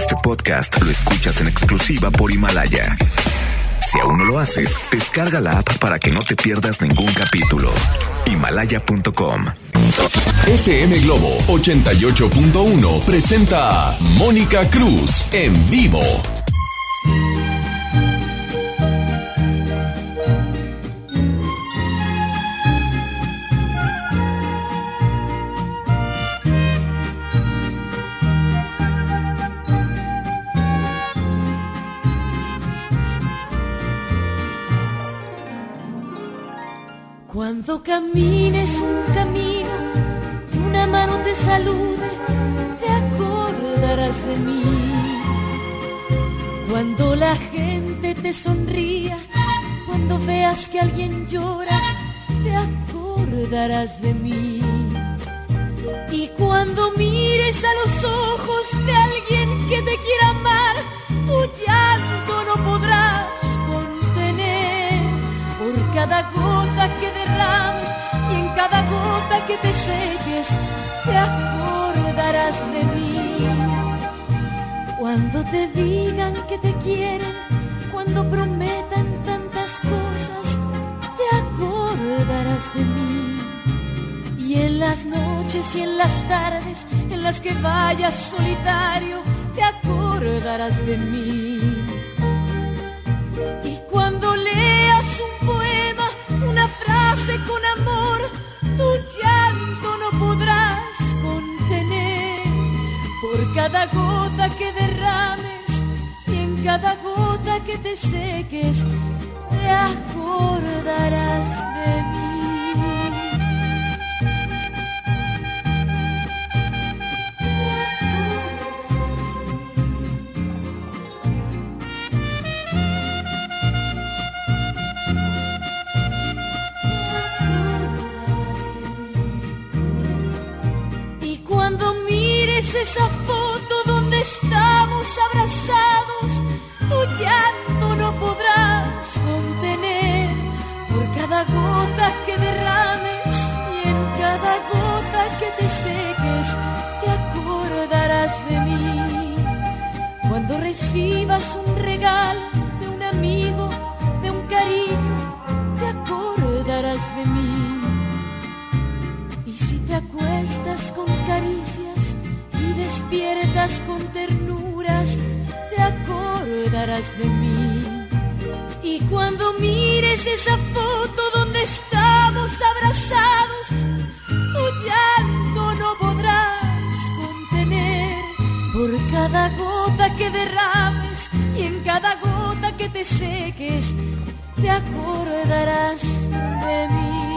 Este podcast lo escuchas en exclusiva por Himalaya. Si aún no lo haces, descarga la app para que no te pierdas ningún capítulo. Himalaya.com. FM Globo 88.1 presenta Mónica Cruz en vivo. Cuando camines un camino y una mano te salude, te acordarás de mí. Cuando la gente te sonría, cuando veas que alguien llora, te acordarás de mí. Y cuando mires a los ojos de alguien que te quiera amar, tu llanto no podrás cada gota que derrames y en cada gota que te seques, te acordarás de mí. Cuando te digan que te quieren, cuando prometan tantas cosas, te acordarás de mí. Y en las noches y en las tardes en las que vayas solitario, te acordarás de mí. Y cuando leas un poema, con amor, tu llanto no podrás contener. Por cada gota que derrames y en cada gota que te seques, te acordarás de mí. Esa foto donde estamos abrazados, tu llanto no podrás contener. Por cada gota que derrames y en cada gota que te seques, te acordarás de mí. Cuando recibas un regalo de un amigo, de un cariño, te acordarás de mí. Y si te acuestas con caricias despiertas con ternuras, te acordarás de mí. Y cuando mires esa foto donde estamos abrazados, tu llanto no podrás contener. Por cada gota que derrames y en cada gota que te seques, te acordarás de mí.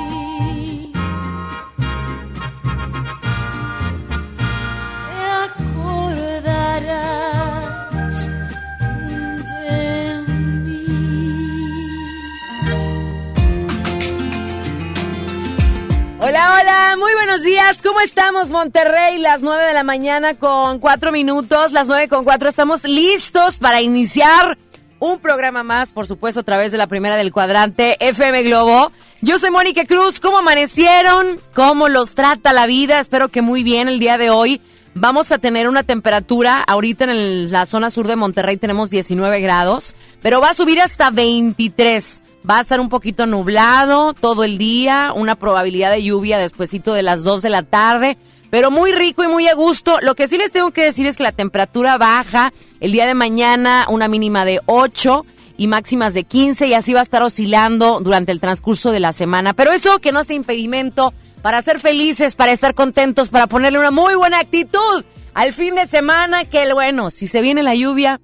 Hola, hola, muy buenos días. ¿Cómo estamos, Monterrey? Las nueve de la mañana con cuatro minutos. Las nueve con cuatro. Estamos listos para iniciar un programa más, por supuesto, a través de la primera del cuadrante FM Globo. Yo soy Mónica Cruz. ¿Cómo amanecieron? ¿Cómo los trata la vida? Espero que muy bien el día de hoy. Vamos a tener una temperatura, ahorita en la zona sur de Monterrey tenemos 19 grados, pero va a subir hasta 23. Va a estar un poquito nublado todo el día, una probabilidad de lluvia despuesito de las 2 de la tarde, pero muy rico y muy a gusto. Lo que sí les tengo que decir es que la temperatura baja el día de mañana, una mínima de 8 y máximas de 15 y así va a estar oscilando durante el transcurso de la semana. Pero eso que no sea impedimento para ser felices, para estar contentos, para ponerle una muy buena actitud al fin de semana, que bueno, si se viene la lluvia,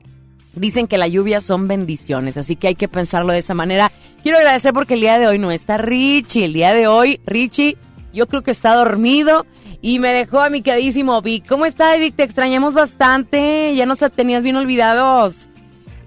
Dicen que la lluvia son bendiciones, así que hay que pensarlo de esa manera. Quiero agradecer porque el día de hoy no está Richie. El día de hoy, Richie, yo creo que está dormido y me dejó a mi queridísimo Vic. ¿Cómo está, Vic? Te extrañamos bastante. Ya nos tenías bien olvidados.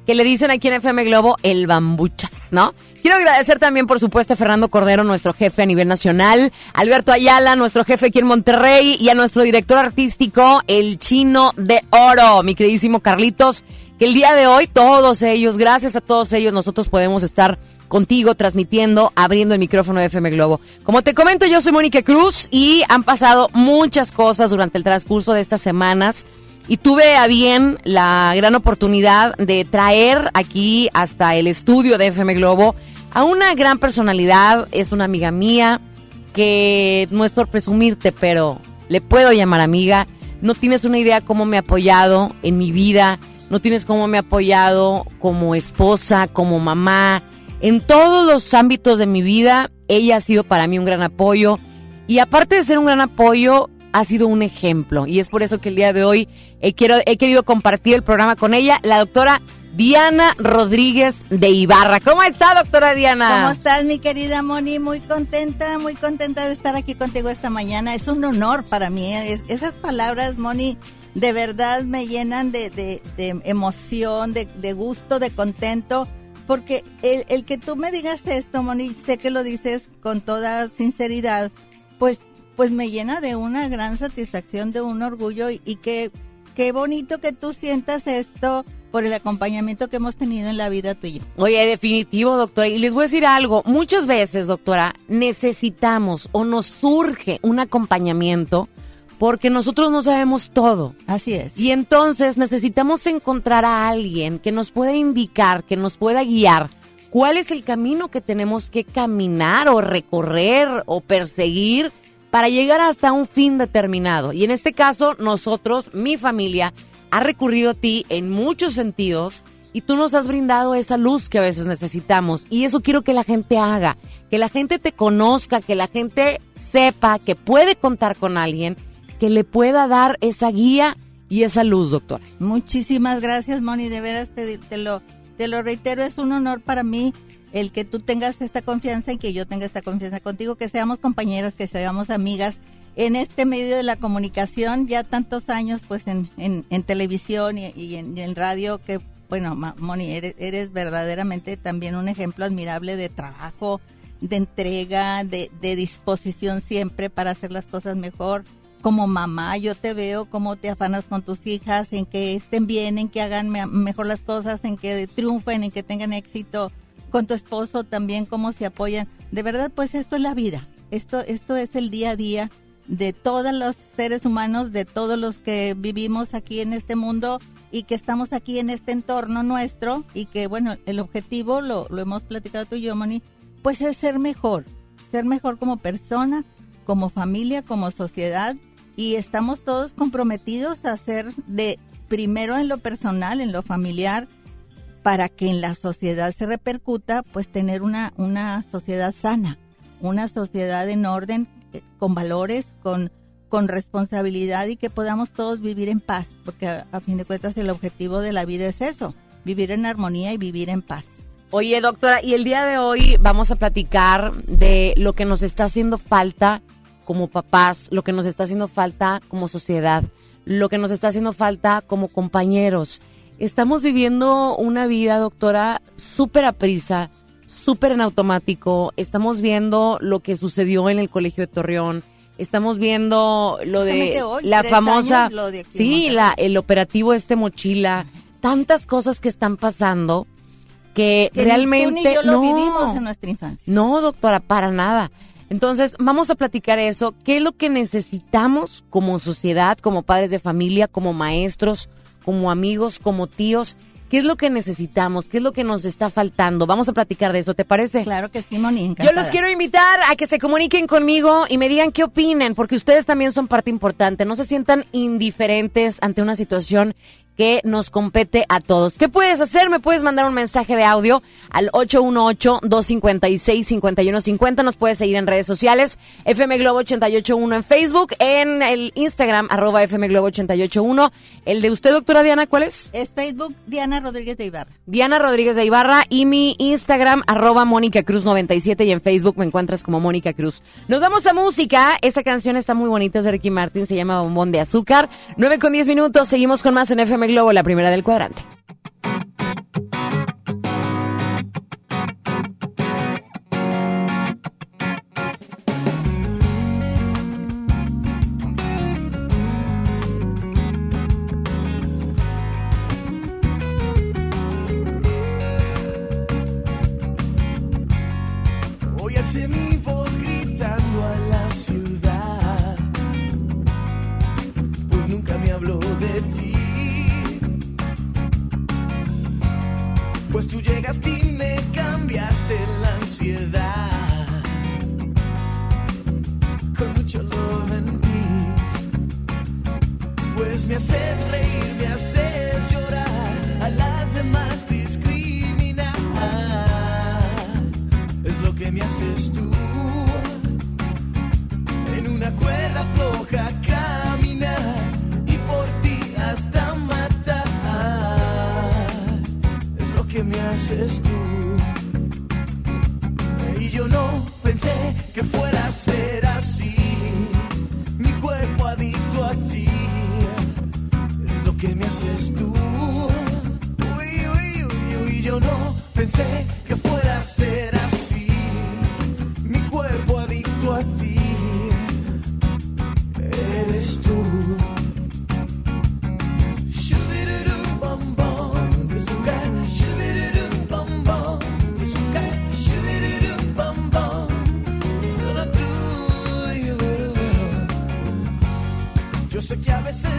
Que le dicen aquí en FM Globo el bambuchas, ¿no? Quiero agradecer también, por supuesto, a Fernando Cordero, nuestro jefe a nivel nacional, Alberto Ayala, nuestro jefe aquí en Monterrey, y a nuestro director artístico, el chino de oro, mi queridísimo Carlitos, que el día de hoy, todos ellos, gracias a todos ellos, nosotros podemos estar contigo transmitiendo, abriendo el micrófono de FM Globo. Como te comento, yo soy Mónica Cruz y han pasado muchas cosas durante el transcurso de estas semanas y tuve a bien la gran oportunidad de traer aquí hasta el estudio de FM Globo a una gran personalidad, es una amiga mía que no es por presumirte, pero le puedo llamar amiga. No tienes una idea cómo me ha apoyado en mi vida, no tienes cómo me ha apoyado como esposa, como mamá, en todos los ámbitos de mi vida. Ella ha sido para mí un gran apoyo y aparte de ser un gran apoyo, ha sido un ejemplo. Y es por eso que el día de hoy he, quiero, he querido compartir el programa con ella, la doctora Diana Rodríguez de Ibarra. ¿Cómo está, doctora Diana? ¿Cómo estás, mi querida Moni? Muy contenta, muy contenta de estar aquí contigo esta mañana. Es un honor para mí. esas palabras, Moni, de verdad me llenan de, de, emoción, de, de, gusto, de contento. Porque el, el que tú me digas esto, Moni, sé que lo dices con toda sinceridad, pues pues me llena de una gran satisfacción, de un orgullo y, que qué bonito que tú sientas esto por el acompañamiento que hemos tenido en la vida tuya. Oye, definitivo, doctora. Y les voy a decir algo. Muchas veces, doctora, necesitamos o nos surge un acompañamiento porque nosotros no sabemos todo. Así es. Y entonces necesitamos encontrar a alguien que nos pueda indicar, que nos pueda guiar cuál es el camino que tenemos que caminar o recorrer o perseguir para llegar hasta un fin determinado. Y en este caso, nosotros, mi familia, ha recurrido a ti en muchos sentidos y tú nos has brindado esa luz que a veces necesitamos. Y eso quiero que la gente haga, que la gente te conozca, que la gente sepa que puede contar con alguien que le pueda dar esa guía y esa luz, doctora. Muchísimas gracias, Moni, de veras te, te lo, te lo reitero, es un honor para mí el que tú tengas esta confianza y que yo tenga esta confianza contigo, que seamos compañeras, que seamos amigas en este medio de la comunicación, ya tantos años pues en, en, televisión y, en, radio, que bueno, Moni, eres, eres, verdaderamente también un ejemplo admirable de trabajo, de entrega, de, de disposición siempre para hacer las cosas mejor. Como mamá, yo te veo cómo te afanas con tus hijas, en que estén bien, en que hagan mejor las cosas, en que triunfen, en que tengan éxito con tu esposo también, cómo se apoyan. De verdad, pues esto es la vida. Esto, esto es el día a día de todos los seres humanos, de todos los que vivimos aquí en este mundo y que estamos aquí en este entorno nuestro y que, bueno, el objetivo, lo, lo hemos platicado tú y yo, Moni, pues es ser mejor, ser mejor como persona, como familia, como sociedad y estamos todos comprometidos a ser de primero en lo personal, en lo familiar, para que en la sociedad se repercuta, pues tener una, una sociedad sana, una sociedad en orden, con valores, con, con responsabilidad y que podamos todos vivir en paz, porque a, fin de cuentas el objetivo de la vida es eso, vivir en armonía y vivir en paz. Oye, doctora, y el día de hoy vamos a platicar de lo que nos está haciendo falta como papás, lo que nos está haciendo falta como sociedad, lo que nos está haciendo falta como compañeros Estamos viviendo una vida, doctora, súper a prisa, súper en automático. Estamos viendo lo que sucedió en el Colegio de Torreón. Estamos viendo lo de la famosa, sí, la, el operativo este mochila, tantas cosas que están pasando que, realmente lo vivimos en nuestra infancia. No, doctora, para nada. Entonces, vamos a platicar eso. ¿Qué es lo que necesitamos como sociedad, como padres de familia, como maestros? como amigos, como tíos. ¿Qué es lo que necesitamos? ¿Qué es lo que nos está faltando? Vamos a platicar de eso, ¿te parece? Claro que sí, Moni. Yo los quiero invitar a que se comuniquen conmigo y me digan qué opinen, porque ustedes también son parte importante. No se sientan indiferentes ante una situación que nos compete a todos. ¿Qué puedes hacer? Me puedes mandar un mensaje de audio al 818-256-5150. Nos puedes seguir en redes sociales, FM Globo 881 en Facebook, en el Instagram, arroba FM Globo 881. El de usted, doctora Diana, ¿cuál es? Es Facebook Diana Rodríguez de Ibarra. Diana Rodríguez de Ibarra y mi Instagram, arroba Mónica Cruz 97 y en Facebook me encuentras como Mónica Cruz. Nos vamos a música. Esta canción está muy bonita, es de Ricky Martin, se llama Bombón de Azúcar. 9 con 10 minutos, seguimos con más en FM Globo, la primera del cuadrante. nunca me habló de ti. Pues tú llegaste y me cambiaste la ansiedad. Con mucho love en ti. Pues me haces reír, me haces llorar. A las demás discriminar. Es lo que me haces tú. En una cuerda floja. que Y yo no pensé que fuera a ser así. Mi cuerpo adicto a ti es lo que me haces tú. Uy, uy, uy, uy, yo no pensé que fuera a ser que a veces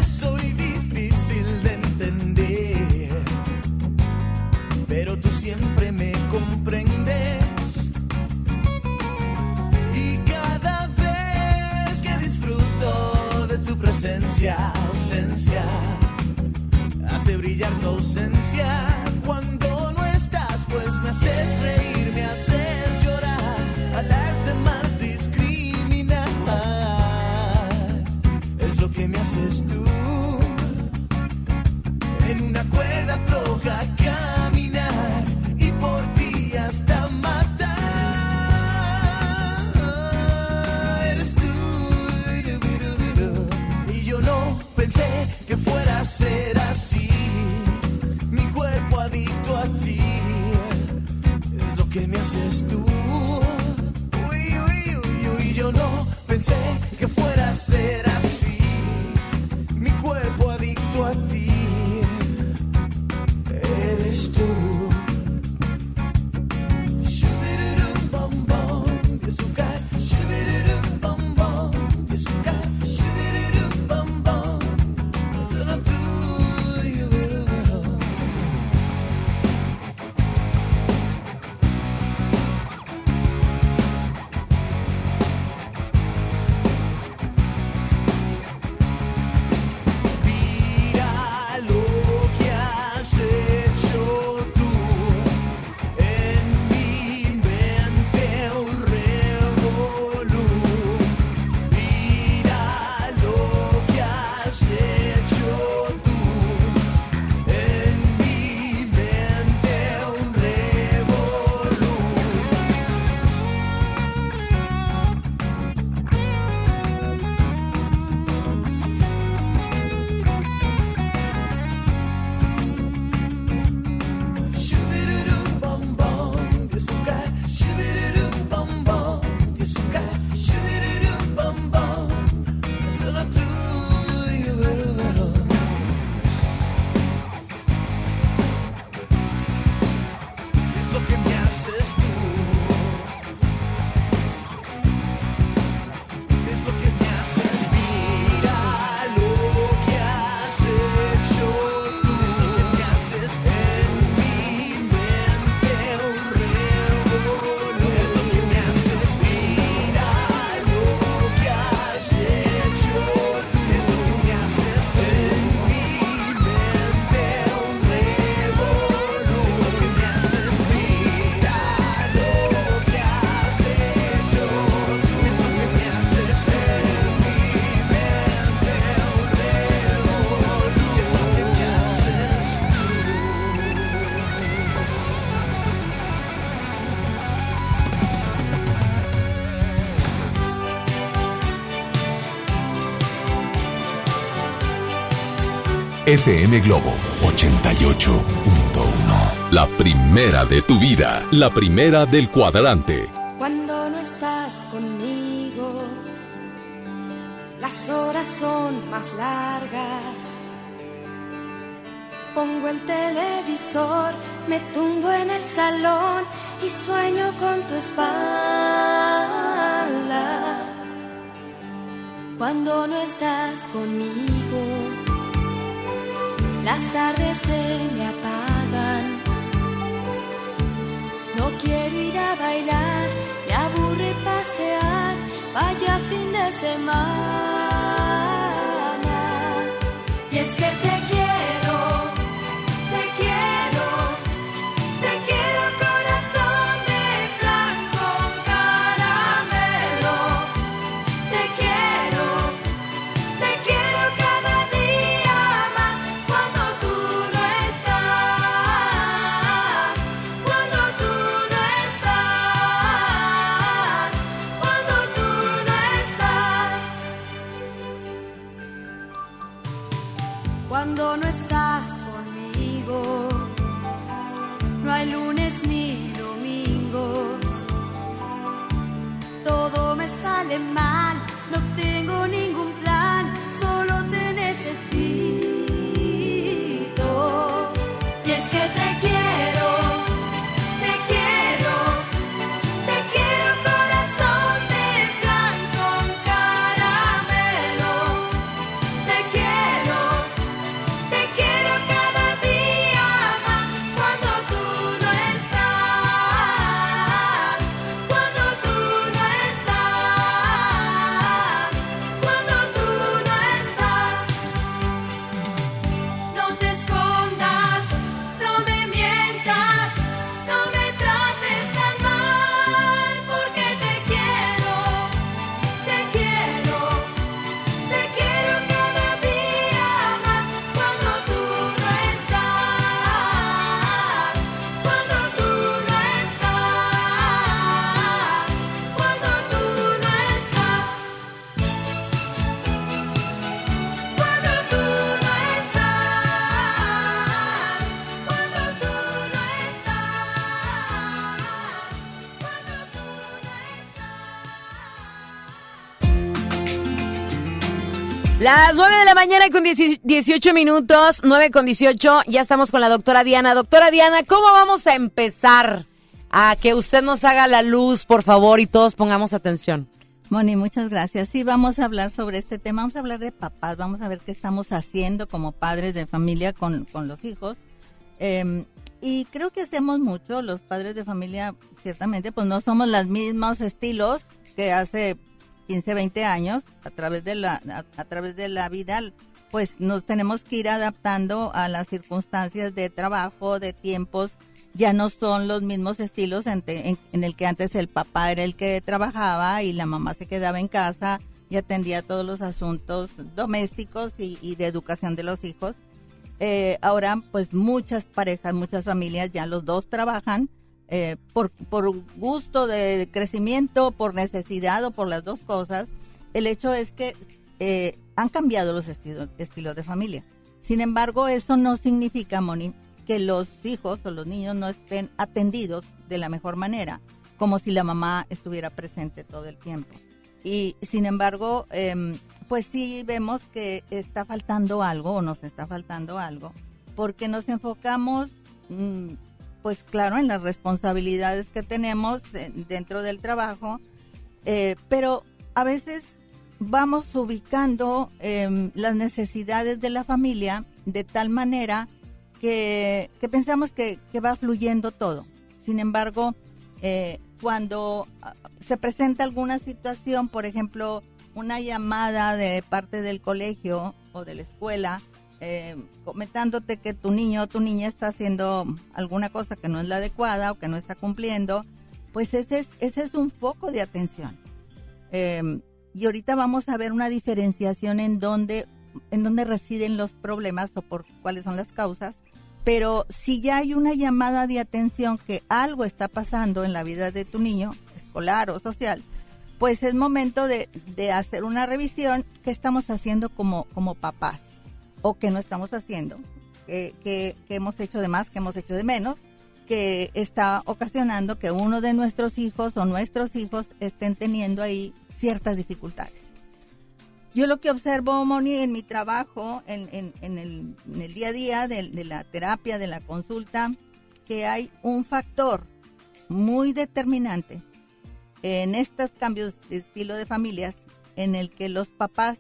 FM Globo 88.1. La primera de tu vida, la primera del cuadrante. Cuando no estás conmigo, las horas son más largas. Pongo el televisor, me tumbo en el salón y sueño con tu espalda. Cuando no estás conmigo las tardes se me apagan. No quiero ir a bailar, me aburre pasear, vaya fin de semana. Y es que te Las 9 de la mañana con 10 18 minutos, 9 con 18, ya estamos con la doctora Diana. Doctora Diana, ¿cómo vamos a empezar a que usted nos haga la luz, por favor, y todos pongamos atención? Moni, muchas gracias. Sí, vamos a hablar sobre este tema. Vamos a hablar de papás. Vamos a ver qué estamos haciendo como padres de familia con, con los hijos. Eh, y creo que hacemos mucho. Los padres de familia, ciertamente, pues no somos los mismos estilos que hace 15, 20 años. A través de la, a, través de la vida, pues nos tenemos que ir adaptando a las circunstancias de trabajo, de tiempos. Ya no son los mismos estilos en, el que antes el papá era el que trabajaba y la mamá se quedaba en casa y atendía todos los asuntos domésticos y, y de educación de los hijos. Eh, ahora, pues muchas parejas, muchas familias, ya los dos trabajan eh, por, por gusto de crecimiento, por necesidad o por las dos cosas. El hecho es que eh, han cambiado los estilos, de familia. Sin embargo, eso no significa, Moni, que los hijos o los niños no estén atendidos de la mejor manera, como si la mamá estuviera presente todo el tiempo. Y sin embargo, em, pues sí vemos que está faltando algo o nos está faltando algo, porque nos enfocamos, mm, pues claro, en las responsabilidades que tenemos dentro del trabajo, eh, pero a veces vamos ubicando em, las necesidades de la familia de tal manera que, que pensamos que, que va fluyendo todo. Sin embargo, eh, cuando ah, se presenta alguna situación, por ejemplo, una llamada de parte del colegio o de la escuela, eh, comentándote que tu niño o tu niña está haciendo alguna cosa que no es la adecuada o que no está cumpliendo, pues ese es, ese es un foco de atención. Eh, y ahorita vamos a ver una diferenciación en dónde, en dónde residen los problemas o por cuáles son las causas. Pero si ya hay una llamada de atención que algo está pasando en la vida de tu niño, escolar o social, pues es momento de, hacer una revisión que estamos haciendo como papás o que no estamos haciendo, que, que, hemos hecho de más, que hemos hecho de menos, que está ocasionando que uno de nuestros hijos o nuestros hijos estén teniendo ahí ciertas dificultades. Yo lo que observo, Moni, en mi trabajo, en, en el día a día de, de la terapia, de la consulta, que hay un factor muy determinante en estos cambios de estilo de familias en el que los papás,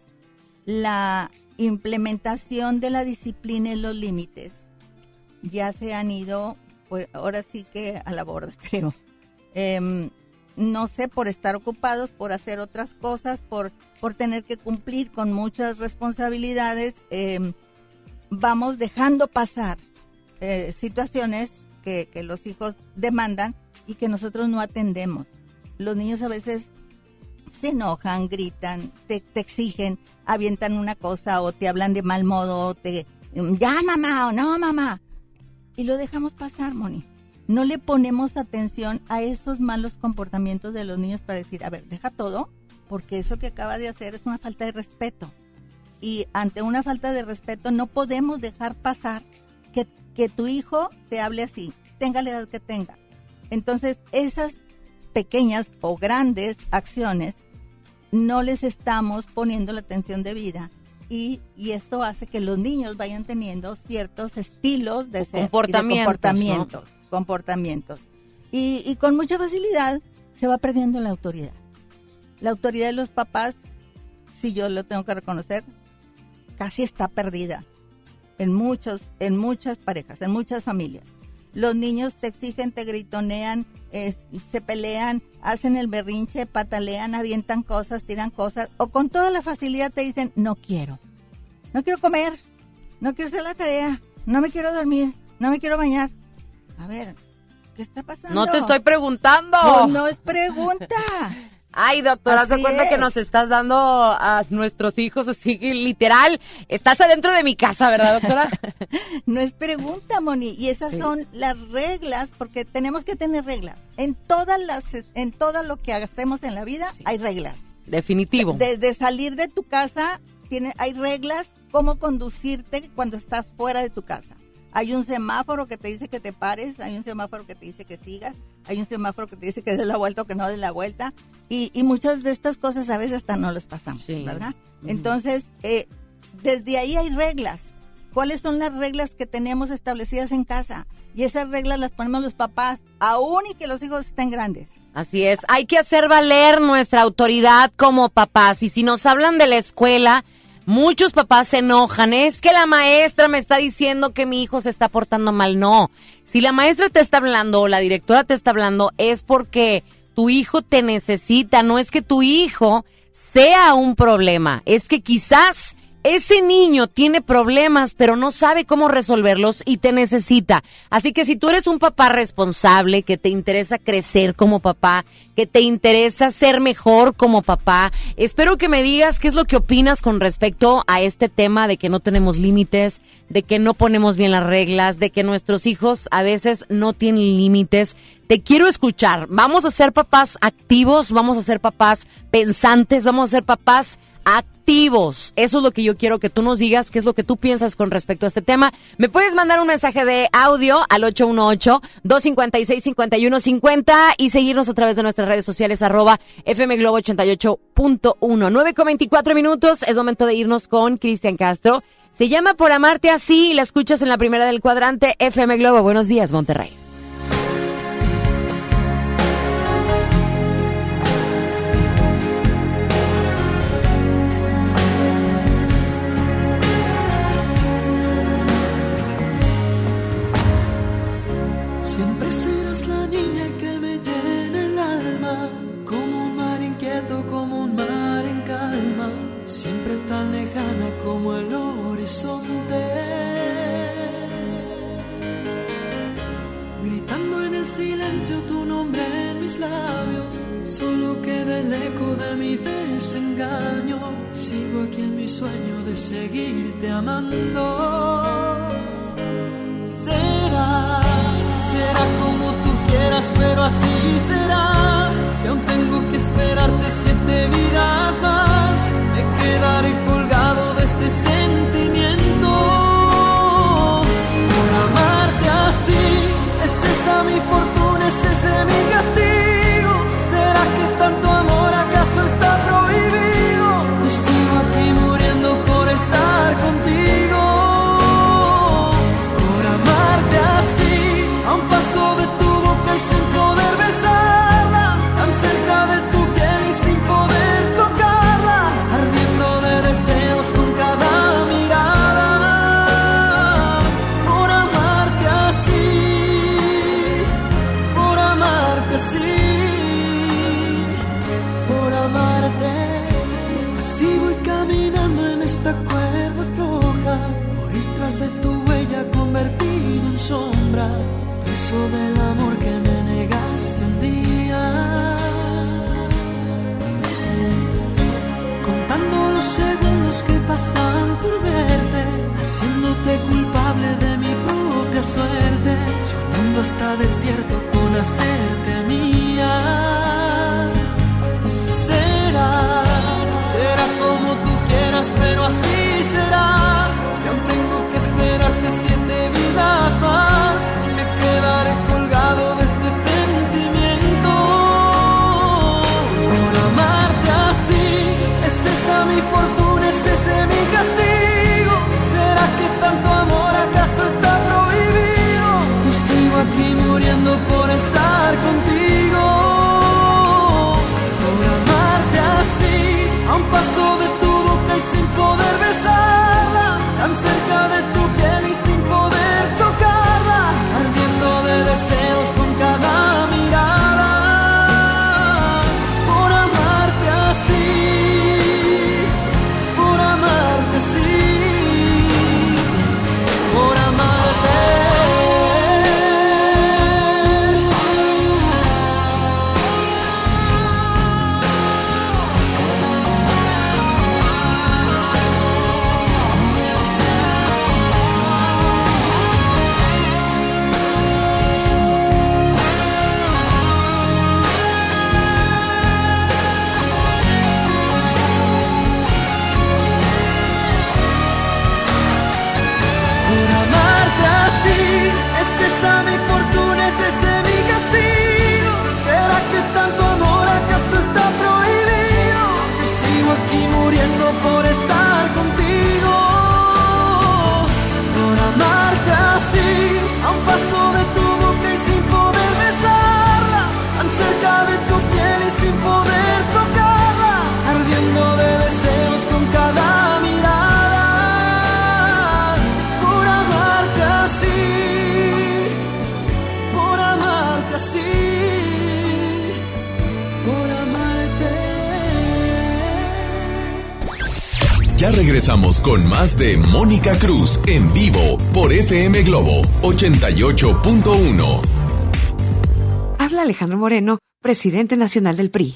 la implementación de la disciplina y los límites ya se han ido, pues ahora sí que a la borda, creo. Em, no sé, por estar ocupados, por hacer otras cosas, por, por tener que cumplir con muchas responsabilidades, eh, vamos dejando pasar eh, situaciones que, que los hijos demandan y que nosotros no atendemos. Los niños a veces se enojan, gritan, te, te exigen, avientan una cosa o te hablan de mal modo, te ya mamá o no mamá. Y lo dejamos pasar, Moni. No le ponemos atención a esos malos comportamientos de los niños para decir, a ver, deja todo, porque eso que acaba de hacer es una falta de respeto. Y ante una falta de respeto no podemos dejar pasar que, que tu hijo te hable así, tenga la edad que tenga. Entonces, esas pequeñas o grandes acciones no les estamos poniendo la atención debida y, y esto hace que los niños vayan teniendo ciertos estilos de, ser- y de Comportamientos, comportamientos, comportamientos. Y, y con mucha facilidad se va perdiendo la autoridad. La autoridad de los papás, si yo lo tengo que reconocer, casi está perdida en muchos, en muchas parejas, en muchas familias. Los niños te exigen, te gritonean, se pelean, hacen el berrinche, patalean, avientan cosas, tiran cosas, o con toda la facilidad te dicen, no quiero, no quiero comer, no quiero hacer la tarea, no me quiero dormir, no me quiero bañar. A ver, ¿qué está pasando? No te estoy preguntando. No, no es pregunta. Ay, doctora, haz de cuenta que nos estás dando a nuestros hijos así, que literal. Estás adentro de mi casa, ¿verdad, doctora? No es pregunta, Moni. Y esas Sí. son las reglas, porque tenemos que tener reglas. En todas las, en todo lo que hacemos en la vida hay reglas. Definitivo. Desde salir de tu casa, tiene, hay reglas cómo conducirte cuando estás fuera de tu casa. Hay un semáforo que te dice que te pares, hay un semáforo que te dice que sigas, hay un semáforo que te dice que des la vuelta o que no des la vuelta. Y, y muchas de estas cosas a veces hasta no las pasamos, Sí. ¿verdad? Ujú. Entonces, eh, desde ahí hay reglas. ¿Cuáles son las reglas que tenemos establecidas en casa? Y esas reglas las ponemos los papás, aún y que los hijos estén grandes. Así es, hay que hacer valer nuestra autoridad como papás. Y si nos hablan de la escuela, muchos papás se enojan. Es que la maestra me está diciendo que mi hijo se está portando mal. No, si la maestra te está hablando o la directora te está hablando, es porque tu hijo te necesita. No es que tu hijo sea un problema, es que quizás ese niño tiene problemas, pero no sabe cómo resolverlos y te necesita. Así que si tú eres un papá responsable, que te interesa crecer como papá, que te interesa ser mejor como papá, espero que me digas qué es lo que opinas con respecto a este tema de que no tenemos límites, de que no ponemos bien las reglas, de que nuestros hijos a veces no tienen límites. Te quiero escuchar. Vamos a ser papás activos, vamos a ser papás pensantes, vamos a ser papás activos. Eso es lo que yo quiero que tú nos digas, qué es lo que tú piensas con respecto a este tema. Me puedes mandar un mensaje de audio al 818-256-5150 y seguirnos a través de nuestras redes sociales arroba FM Globo 88.1. 9 con 24 minutos, es momento de irnos con Cristian Castro. Se llama Por Amarte Así y la escuchas en la primera del cuadrante FM Globo. Buenos días, Monterrey. Nombre en mis labios, solo queda el eco de mi desengaño. Sigo aquí en mi sueño de seguirte amando. Será, será como tú quieras, pero así será. Si aún tengo que esperarte siete vidas más, me quedaré pasan por verte, haciéndote culpable de mi propia suerte, soñando hasta despierto con hacerte mía. Será, será como tú quieras, pero así por estar con más de Mónica Cruz en vivo por FM Globo 88.1. Habla Alejandro Moreno, presidente nacional del PRI.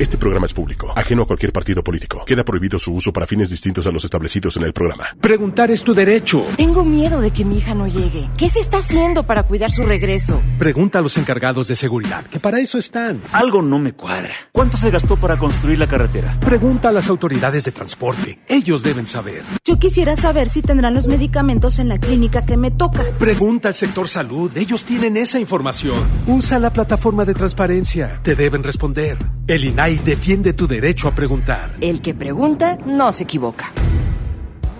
Este programa es público, ajeno a cualquier partido político. Queda prohibido su uso para fines distintos a los establecidos en el programa. Preguntar es tu derecho. Tengo miedo de que mi hija no llegue. ¿Qué se está haciendo para cuidar su regreso? Pregunta a los encargados de seguridad, que para eso están. Algo no me cuadra. ¿Cuánto se gastó para construir la carretera? Pregunta a las autoridades de transporte. Ellos deben saber. Yo quisiera saber si tendrán los medicamentos en la clínica que me toca. Pregunta al sector salud. Ellos tienen esa información. Usa la plataforma de transparencia. Te deben responder. El INAI defiende tu derecho a preguntar. El que pregunta no se equivoca.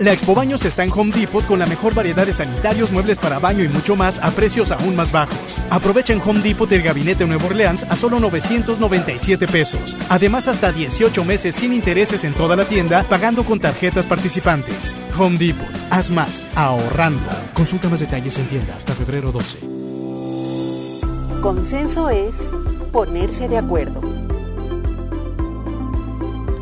La Expo Baños está en Home Depot con la mejor variedad de sanitarios, muebles para baño y mucho más a precios aún más bajos. Aprovecha en Home Depot el gabinete Nuevo Orleans a solo 997 pesos. Además, hasta 18 meses sin intereses en toda la tienda, pagando con tarjetas participantes. Home Depot, haz más, ahorrando. Consulta más detalles en tienda hasta febrero 12. Consenso es ponerse de acuerdo.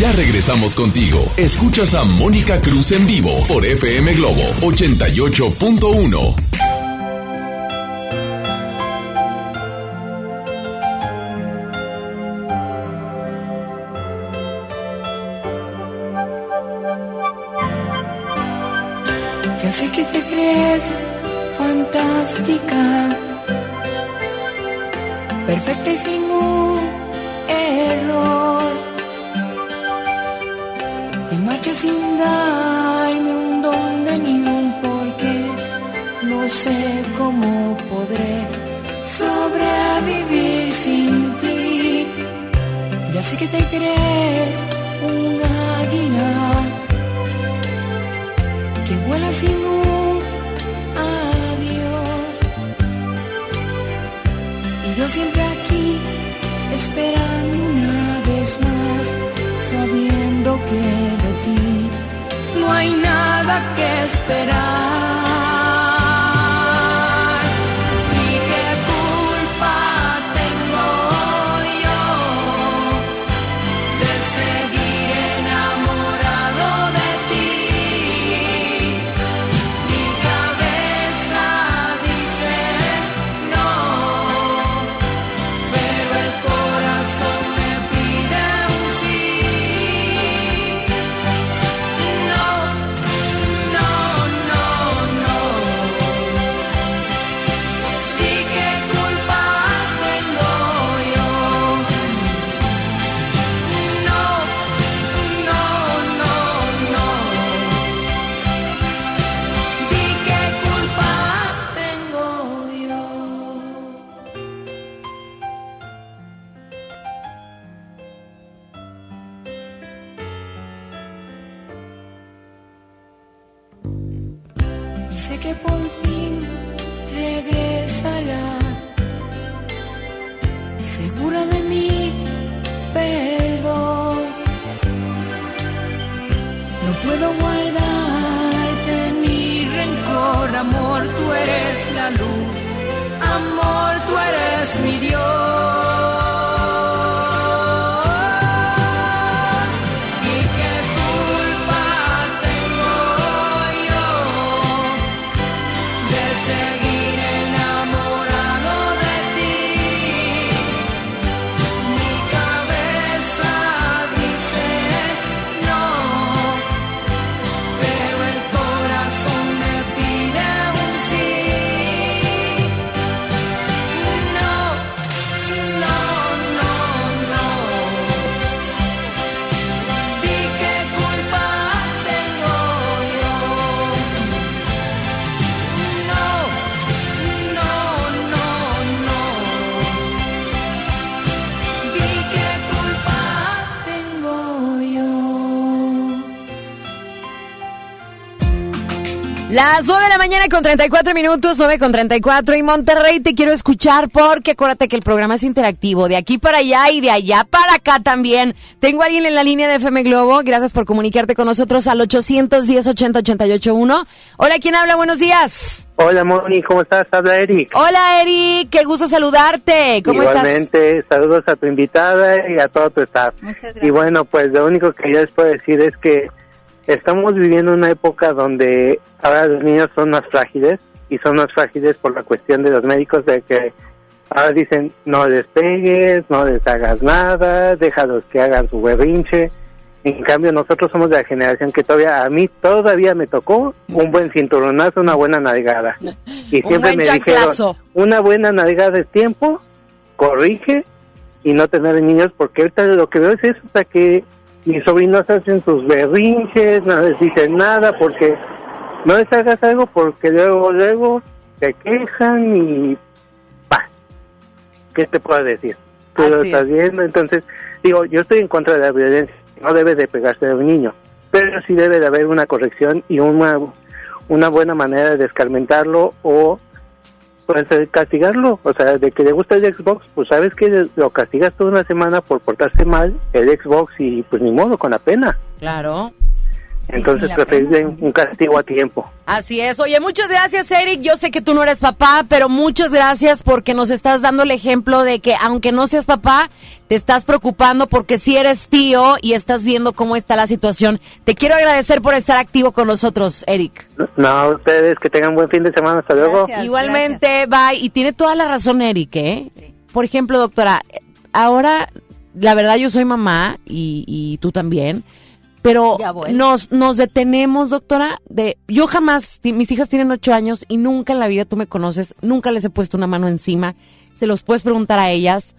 Ya regresamos contigo. Escuchas a Mónica Cruz en vivo por FM Globo 88.1. sé que te crees fantástica, perfecta y sin Te marchas sin darme un dónde ni un porqué. No sé cómo podré sobrevivir sin ti. Ya sé que te crees un águila que vuela sin un adiós. Y yo siempre aquí esperando una vez más, sabiendo que hay nada que esperar. Las 9 de la mañana con 34 minutos, 9 con 34 y Monterrey te quiero escuchar porque acuérdate que el programa es interactivo, de aquí para allá y de allá para acá también. Tengo a alguien en la línea de FM Globo, gracias por comunicarte con nosotros al 810 80 881. Hola, ¿quién habla? Buenos días. Hola Moni, ¿cómo estás? Habla Eric. Hola Eric, qué gusto saludarte. ¿Cómo estás? Igualmente, saludos a tu invitada y a todo tu staff. Y bueno, pues lo único que yo les puedo decir es que estamos viviendo una época donde ahora los niños son más frágiles y son más frágiles por la cuestión de los médicos de que ahora dicen no les pegues, no les hagas nada, déjalos que hagan su berrinche. En cambio, nosotros somos de la generación que todavía, a mí todavía me tocó un buen cinturonazo, una buena navegada. Y siempre me chanclazo. dijeron, una buena navegada es tiempo, corrige y no tener niños, porque ahorita lo que veo es eso, hasta que mis sobrinos hacen sus berrinches, no les dicen nada, porque no les hagas algo, porque luego, luego se quejan y pa, ¿qué te puedo decir? Tú lo estás es. viendo, entonces, digo, yo estoy en contra de la violencia, no debe de pegarse a un niño, pero sí debe de haber una corrección y una, una buena manera de descarmentarlo o pues castigarlo, o sea, de que le gusta el Xbox, pues sabes que lo castigas toda una semana por portarse mal el Xbox y pues ni modo, con la pena. Claro. Entonces preferible un castigo a tiempo. Así es. Oye, muchas gracias, Eric. Yo sé que tú no eres papá, pero muchas gracias porque nos estás dando el ejemplo de que aunque no seas papá, te estás preocupando porque si eres tío y estás viendo cómo está la situación. Te quiero agradecer por estar activo con nosotros, Eric. No, ustedes que tengan buen fin de semana, hasta luego. Igualmente, bye. Y tiene toda la razón, Eric, ¿eh? Por ejemplo, doctora, ahora, la verdad yo soy mamá y, y tú también. Pero nos, nos detenemos, doctora, de, yo jamás, mis hijas tienen ocho años y nunca en la vida tú me conoces, nunca les he puesto una mano encima, se los puedes preguntar a ellas.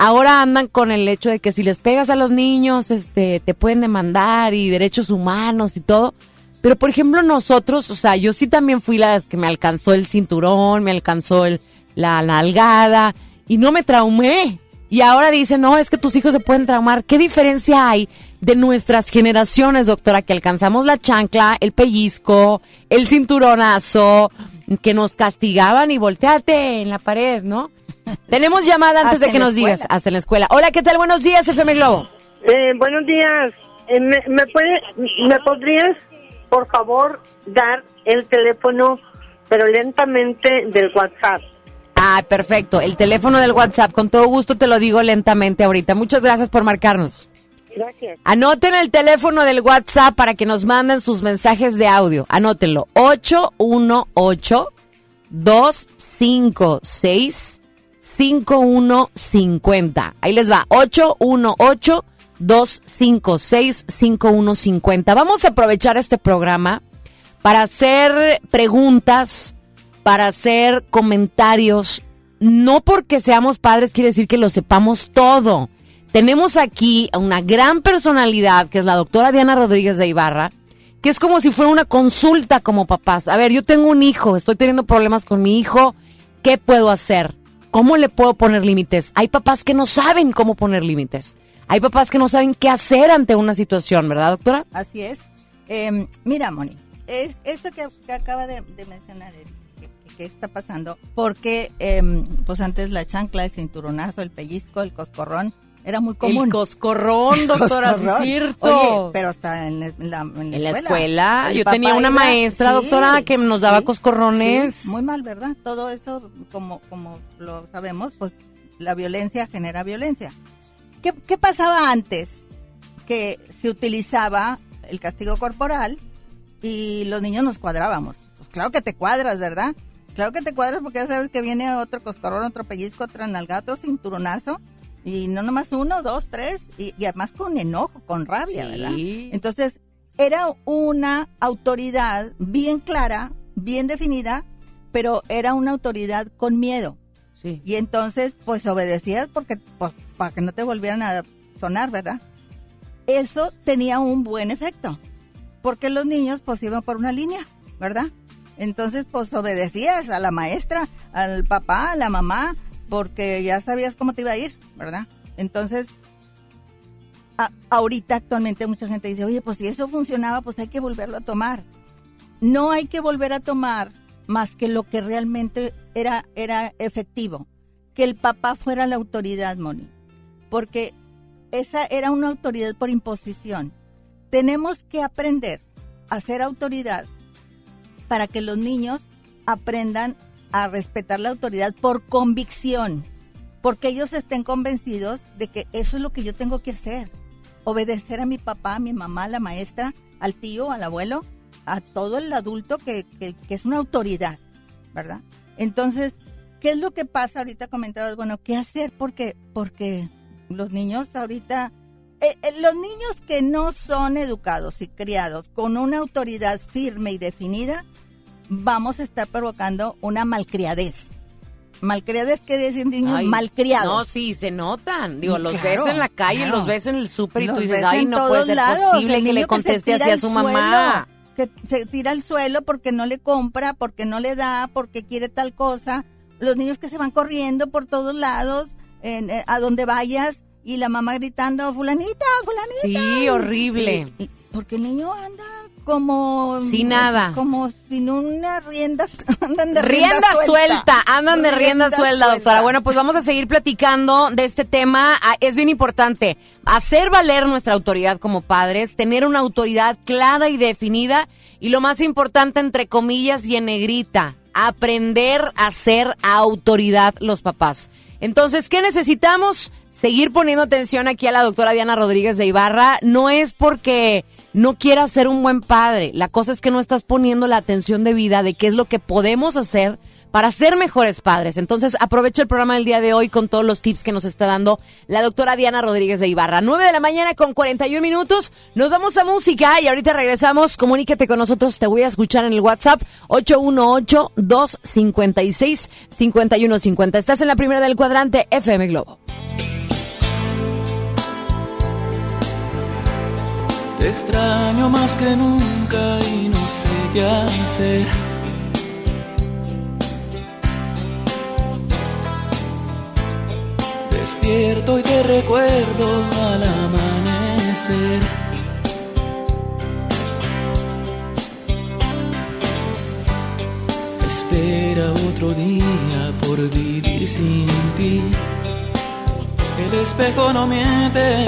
Ahora andan con el hecho de que si les pegas a los niños, este, te pueden demandar y derechos humanos y todo. Pero por ejemplo nosotros, o sea, yo sí también fui la que me alcanzó el cinturón, me alcanzó el, la nalgada y no me traumé. Y ahora dicen, no, es que tus hijos se pueden traumar. ¿Qué diferencia hay de nuestras generaciones, doctora, que alcanzamos la chancla, el pellizco, el cinturonazo, que nos castigaban y volteate en la pared, ¿no? Tenemos llamada antes de que nos digas, hasta en la escuela. Hola, ¿qué tal? Buenos días, FM Globo. Eh, buenos días. Eh, ¿me, me puede, ¿Me podrías, por favor, dar el teléfono, pero lentamente, del WhatsApp? Ah, perfecto. El teléfono del WhatsApp, con todo gusto te lo digo lentamente ahorita. Muchas gracias por marcarnos. Gracias. Anoten el teléfono del WhatsApp para que nos manden sus mensajes de audio. Anótenlo. 818-256-5150. Ahí les va. 818-256-5150. Vamos a aprovechar este programa para hacer preguntas, para hacer comentarios. No porque seamos padres quiere decir que lo sepamos todo. Tenemos aquí a una gran personalidad que es la doctora Diana Rodríguez de Ibarra, que es como si fuera una consulta como papás. A ver, yo tengo un hijo, estoy teniendo problemas con mi hijo, ¿qué puedo hacer? ¿Cómo le puedo poner límites? Hay papás que no saben cómo poner límites. Hay papás que no saben qué hacer ante una situación, ¿verdad, doctora? Así es. Eh, mira, Moni, es esto que, acaba de, mencionar, Eric, que, que- está pasando, porque em, pues antes la chancla, el cinturonazo, el pellizco, el coscorrón, era muy común. El coscorrón, doctora, sí es cierto. Oye, pero hasta en la, en la- en la En la escuela. escuela, El yo tenía una iba- maestra, sí, doctora, que nos daba sí, coscorrones. muy mal, ¿verdad? Todo esto, como, como lo sabemos, pues la violencia genera violencia. ¿Qué, qué pasaba antes? Que se utilizaba el castigo corporal y los niños nos cuadrábamos. Pues claro que te cuadras, ¿verdad? Claro que te cuadras porque ya sabes que viene otro coscorrón, otro pellizco, otra nalga, otro cinturonazo. Y no nomás uno, dos, tres, y, y además con enojo, con rabia, Sí. ¿verdad? Entonces, era una autoridad bien clara, bien definida, pero era una autoridad con miedo. Sí. Y entonces, pues obedecías porque, pues, para que no te volvieran a sonar, ¿verdad? Eso tenía un buen efecto, porque los niños, pues, iban por una línea, ¿verdad? Entonces, pues, obedecías a la maestra, al papá, a la mamá, porque ya sabías cómo te iba a ir, ¿verdad? Entonces, ahorita actualmente mucha gente dice, oye, pues si eso funcionaba, pues hay que volverlo a tomar. No hay que volver a tomar más que lo que realmente era, era efectivo. Que el papá fuera la autoridad, Moni. Porque esa era una autoridad por imposición. Tenemos que aprender a ser autoridad para que los niños aprendan a respetar la autoridad por convicción, porque ellos estén convencidos de que eso es lo que yo tengo que hacer, obedecer a mi papá, a mi mamá, a la maestra, al tío, al abuelo, a todo el adulto que, que- es una autoridad, ¿verdad? Entonces, ¿qué es lo que pasa? Ahorita comentabas, bueno, ¿qué hacer? Porque, porque los niños ahorita, eh, eh, los niños que no son educados y criados con una autoridad firme y definida, vamos a estar provocando una malcriadez. Malcriadez quiere decir niños Ay, malcriados. No, sí, se notan. Digo, los claro, ves en la calle, claro. los ves en el súper y Los tú dices, ay, no puede ser lados, posible que le conteste así a su suelo, mamá. Que se tira al suelo porque no le compra, porque no le da, porque quiere tal cosa. Los niños que se van corriendo por todos lados, en, eh, a donde vayas, y la mamá gritando, fulanita, fulanita. Sí, horrible. Y- y- porque el niño anda como... Sin nada. Como sin una rienda, andan de Rienda, rienda, suelta. andan de rienda, suelta, doctora. Bueno, pues vamos a seguir platicando de este tema. Ah, Es bien importante hacer valer nuestra autoridad como padres, tener una autoridad clara y definida y lo más importante, entre comillas y en negrita, aprender a ser autoridad los papás. Entonces, ¿qué necesitamos? Seguir poniendo atención aquí a la doctora Diana Rodríguez de Ibarra. No es porque no quieras ser un buen padre. La cosa es que no estás poniendo la atención debida de qué es lo que podemos hacer para ser mejores padres. Entonces, aprovecho el programa del día de hoy con todos los tips que nos está dando la doctora Diana Rodríguez de Ibarra. 9 de la mañana con 41 minutos. Nos vamos a música y ahorita regresamos. Comuníquete con nosotros. Te voy a escuchar en el WhatsApp 818-256-5150. Estás en la primera del cuadrante FM Globo. Extraño más que nunca y no sé qué hacer. Despierto y te recuerdo al amanecer. Espera otro día por vivir sin ti. El espejo no miente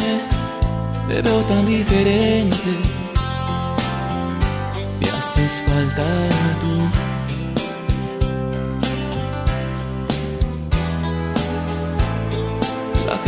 te veo tan diferente. Me haces falta tú.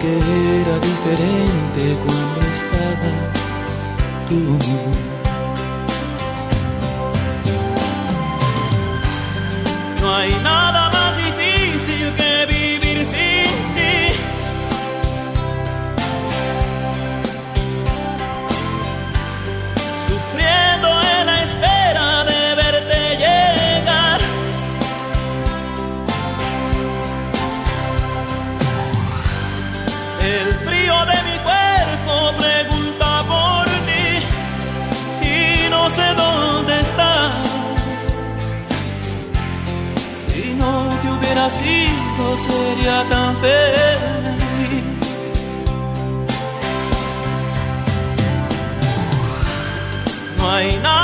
Que era diferente cuando estabas tú. Sido sería tan feliz. No hay nada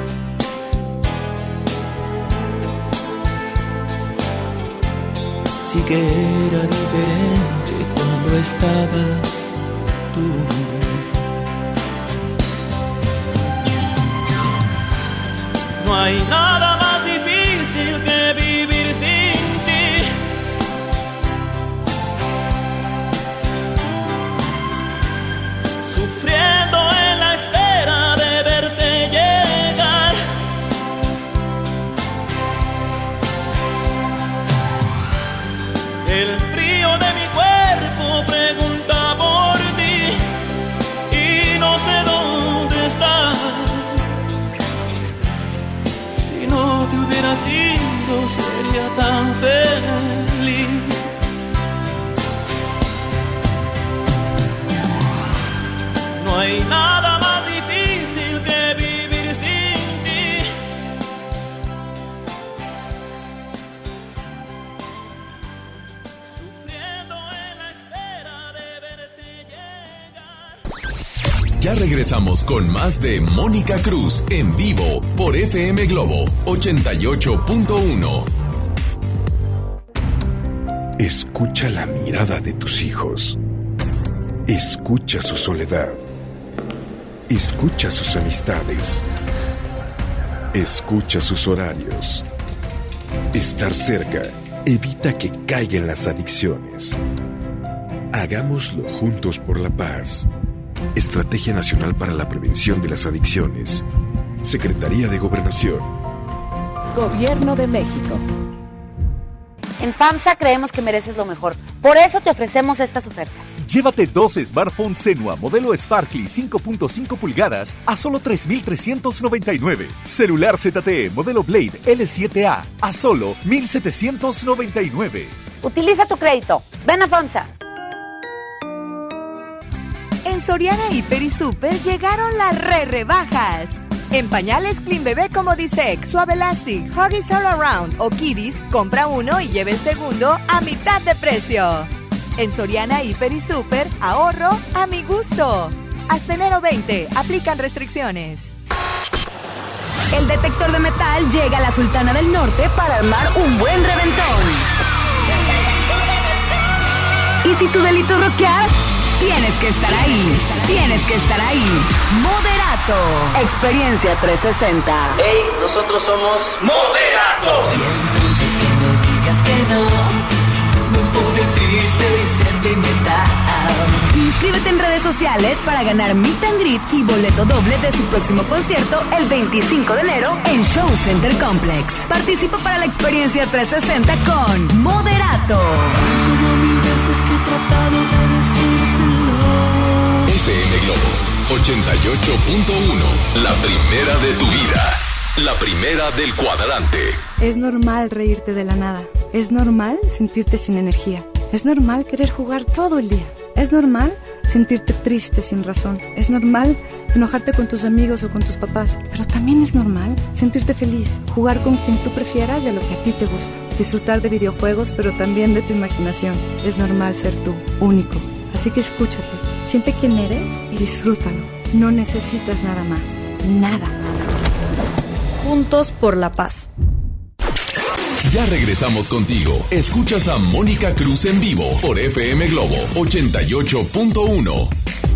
Sí que era diferente cuando estabas tú. No hay nada más regresamos con más de Mónica Cruz en vivo por FM Globo 88.1. Escucha la mirada de tus hijos. Escucha su soledad. Escucha sus amistades. Escucha sus horarios. Estar cerca evita que caigan las adicciones. Hagámoslo juntos por la paz. Estrategia Nacional para la Prevención de las Adicciones. Secretaría de Gobernación. Gobierno de México. En FAMSA creemos que mereces lo mejor. Por eso te ofrecemos estas ofertas. Llévate dos smartphones Senua modelo Sparkly 5.5 pulgadas a solo 3.399. Celular ZTE modelo Blade L7A a solo 1.799. Utiliza tu crédito. Ven a FAMSA. En Soriana Hiper y Super llegaron las re rebajas. En pañales Clean Bebé como Disex, Suave Elastic, Huggies All Around o Kiddies, compra uno y lleve el segundo a mitad de precio. En Soriana Hiper y Super, ahorro a mi gusto. Hasta enero 20, aplican restricciones. El detector de metal llega a la Sultana del Norte para armar un buen reventón. Y si tu delito es rockear, tienes que estar ahí. Tienes que estar ahí. Moderato. Experiencia 360. Hey, nosotros somos Moderato. Entonces que no digas que no, me pone triste y sentimental. Inscríbete en redes sociales para ganar Meet and Greet y boleto doble de su próximo concierto el 25 de enero en Show Center Complex. Participa para la experiencia 360 con Moderato. FM Globo 88.1. La primera de tu vida. La primera del cuadrante. Es normal reírte de la nada. Es normal sentirte sin energía. Es normal querer jugar todo el día. Es normal sentirte triste sin razón. Es normal enojarte con tus amigos o con tus papás. Pero también es normal sentirte feliz, jugar con quien tú prefieras y a lo que a ti te gusta. Disfrutar de videojuegos, pero también de tu imaginación. Es normal ser tú, único. Así que escúchate, siente quién eres y disfrútalo. No necesitas nada más. Nada. Juntos por la paz. Ya regresamos contigo. Escuchas a Mónica Cruz en vivo por FM Globo 88.1.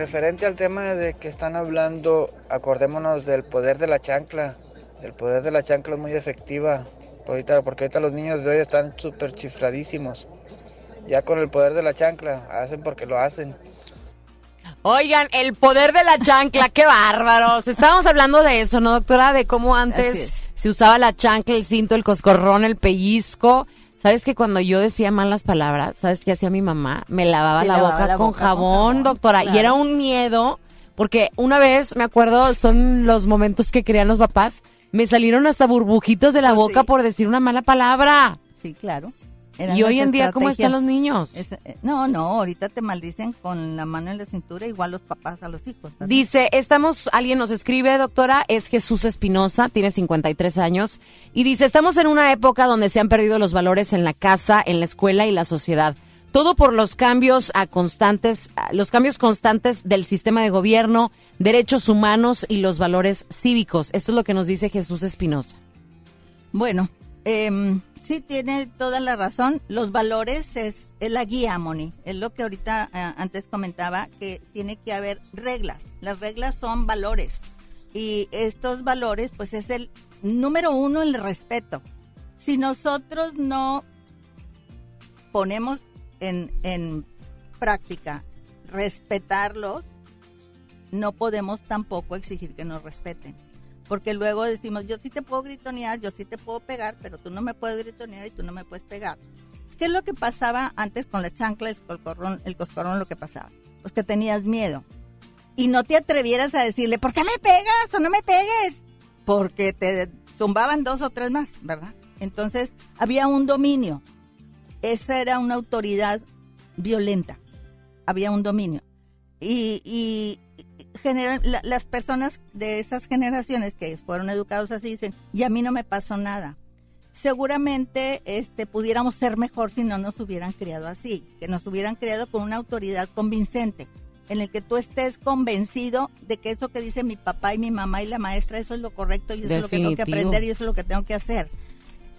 Referente al tema de que están hablando, acordémonos del poder de la chancla. El poder de la chancla es muy efectiva. Ahorita, porque ahorita los niños de hoy están súper chifradísimos. Ya con el poder de la chancla, hacen porque lo hacen. Oigan, el poder de la chancla, qué bárbaros. Estábamos hablando de eso, ¿no, doctora? De cómo antes es. se usaba la chancla, el cinto, el coscorrón, el pellizco. ¿Sabes que cuando yo decía malas palabras, ¿sabes qué hacía mi mamá? Me lavaba la lavaba boca la con boca con jabón, jabón, doctora. Y era un miedo, porque una vez, me acuerdo, son los momentos que crean los papás, me salieron hasta burbujitos de la boca por decir una mala palabra. Sí, claro. Eran Y hoy en día, ¿cómo están los niños? Es- eh, no, no, ahorita te maldicen con la mano en la cintura, igual los papás a los hijos. ¿verdad? Dice, estamos, alguien nos escribe, doctora, es Jesús Espinosa, tiene 53 años, y dice, estamos en una época donde se han perdido los valores en la casa, en la escuela y la sociedad. Todo por los cambios a constantes, los cambios constantes del sistema de gobierno, derechos humanos y los valores cívicos. Esto es lo que nos dice Jesús Espinosa. Bueno, em, sí tiene toda la razón. Los valores es, la guía, Moni. Es lo que ahorita eh, antes comentaba, que tiene que haber reglas. Las reglas son valores. Y estos valores, pues es el número uno, el respeto. Si nosotros no ponemos en, en práctica respetarlos, no podemos tampoco exigir que nos respeten. Porque luego decimos, yo sí te puedo gritonear, yo sí te puedo pegar, pero tú no me puedes gritonear y tú no me puedes pegar. ¿Qué es lo que pasaba antes con la chancla, el coscorrón, el coscorrón lo que pasaba? Pues que tenías miedo. Y no te atrevieras a decirle, ¿por qué me pegas o no me pegues? Porque te zumbaban dos o tres más, ¿verdad? Entonces había un dominio. Esa era una autoridad violenta. Había un dominio. Y, y general- la- las personas de esas generaciones que fueron educados así dicen, y a mí no me pasó nada. Seguramente este, pudiéramos ser mejor si no nos hubieran criado así, que nos hubieran criado con una autoridad convincente, en el que tú estés convencido de que eso que dice mi papá y mi mamá y la maestra, eso es lo correcto y eso es lo que tengo que aprender y eso es lo que tengo que hacer.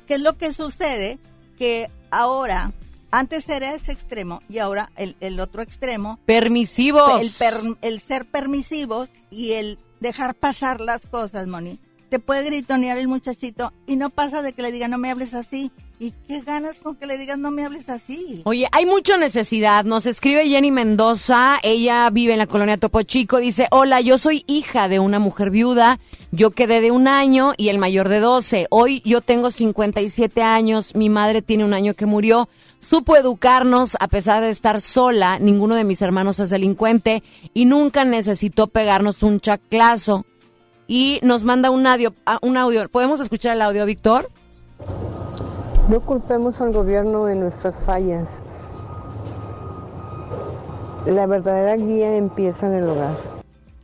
¿Qué es lo que sucede? Que ahora, antes era ese extremo y ahora el, el otro extremo Permisivos. el, per- el ser permisivos y el dejar pasar las cosas, Moni. Te puede gritonear el muchachito y no pasa de que le diga no me hables así. ¿Y qué ganas con que le digas no me hables así? Oye, hay mucha necesidad. Nos escribe Jenny Mendoza. Ella vive en la colonia Topo Chico. Dice, hola, yo soy hija de una mujer viuda. Yo quedé de un año y el mayor de 12. Hoy yo tengo 57 años. Mi madre tiene un año que murió. Supo educarnos a pesar de estar sola. Ninguno de mis hermanos es delincuente y nunca necesitó pegarnos un chaclazo. Y nos manda un audio. ah, Un audio. ¿Podemos escuchar el audio, Víctor? No culpemos al gobierno de nuestras fallas. La verdadera guía empieza en el hogar.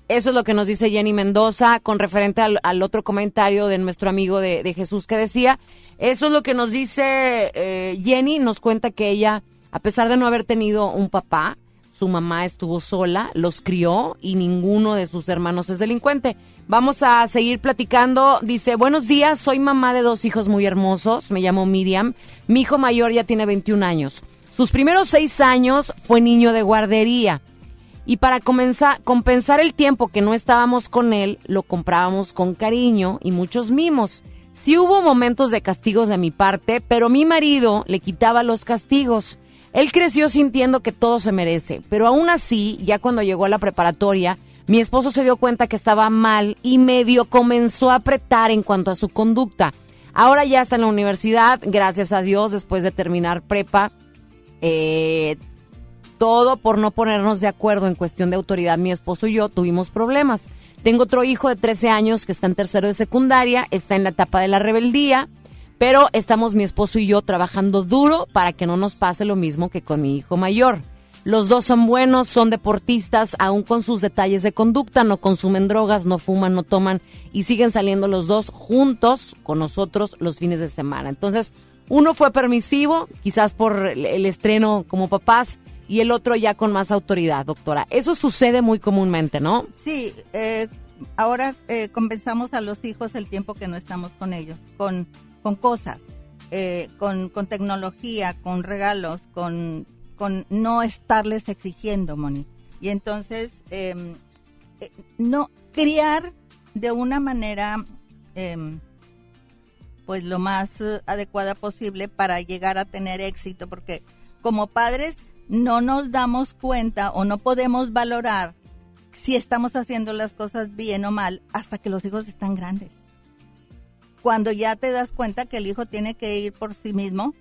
Eso es lo que nos dice Jenny Mendoza con referente al, al otro comentario de nuestro amigo de, de Jesús que decía. Eso es lo que nos dice eh, Jenny. Nos cuenta que ella, a pesar de no haber tenido un papá, su mamá estuvo sola, los crió y ninguno de sus hermanos es delincuente. Vamos a seguir platicando. Dice, buenos días, soy mamá de dos hijos muy hermosos. Me llamo Miriam. Mi hijo mayor ya tiene 21 años. Sus primeros seis años fue niño de guardería. Y para compensar el tiempo que no estábamos con él, lo comprábamos con cariño y muchos mimos. Sí hubo momentos de castigos de mi parte, pero mi marido le quitaba los castigos. Él creció sintiendo que todo se merece, pero aún así, ya cuando llegó a la preparatoria, mi esposo se dio cuenta que estaba mal y medio comenzó a apretar en cuanto a su conducta. Ahora ya está en la universidad, gracias a Dios, después de terminar prepa. Eh, todo por no ponernos de acuerdo en cuestión de autoridad. Mi esposo y yo tuvimos problemas. Tengo otro hijo de 13 años que está en tercero de secundaria, está en la etapa de la rebeldía, pero estamos mi esposo y yo trabajando duro para que no nos pase lo mismo que con mi hijo mayor. Los dos son buenos, son deportistas, aún con sus detalles de conducta, no consumen drogas, no fuman, no toman y siguen saliendo los dos juntos con nosotros los fines de semana. Entonces, uno fue permisivo, quizás por el- estreno como papás, y el otro ya con más autoridad, doctora. Eso sucede muy comúnmente, ¿no? Sí, eh, ahora eh, compensamos a los hijos el tiempo que no estamos con ellos, con, con cosas, eh, con, con tecnología, con regalos, con, con no estarles exigiendo, Moni. Y entonces, em, eh, no, criar de una manera, em, pues lo más eh, adecuada posible para llegar a tener éxito, porque como padres no nos damos cuenta o no podemos valorar si estamos haciendo las cosas bien o mal hasta que los hijos están grandes. Cuando ya te das cuenta que el hijo tiene que ir por sí mismo,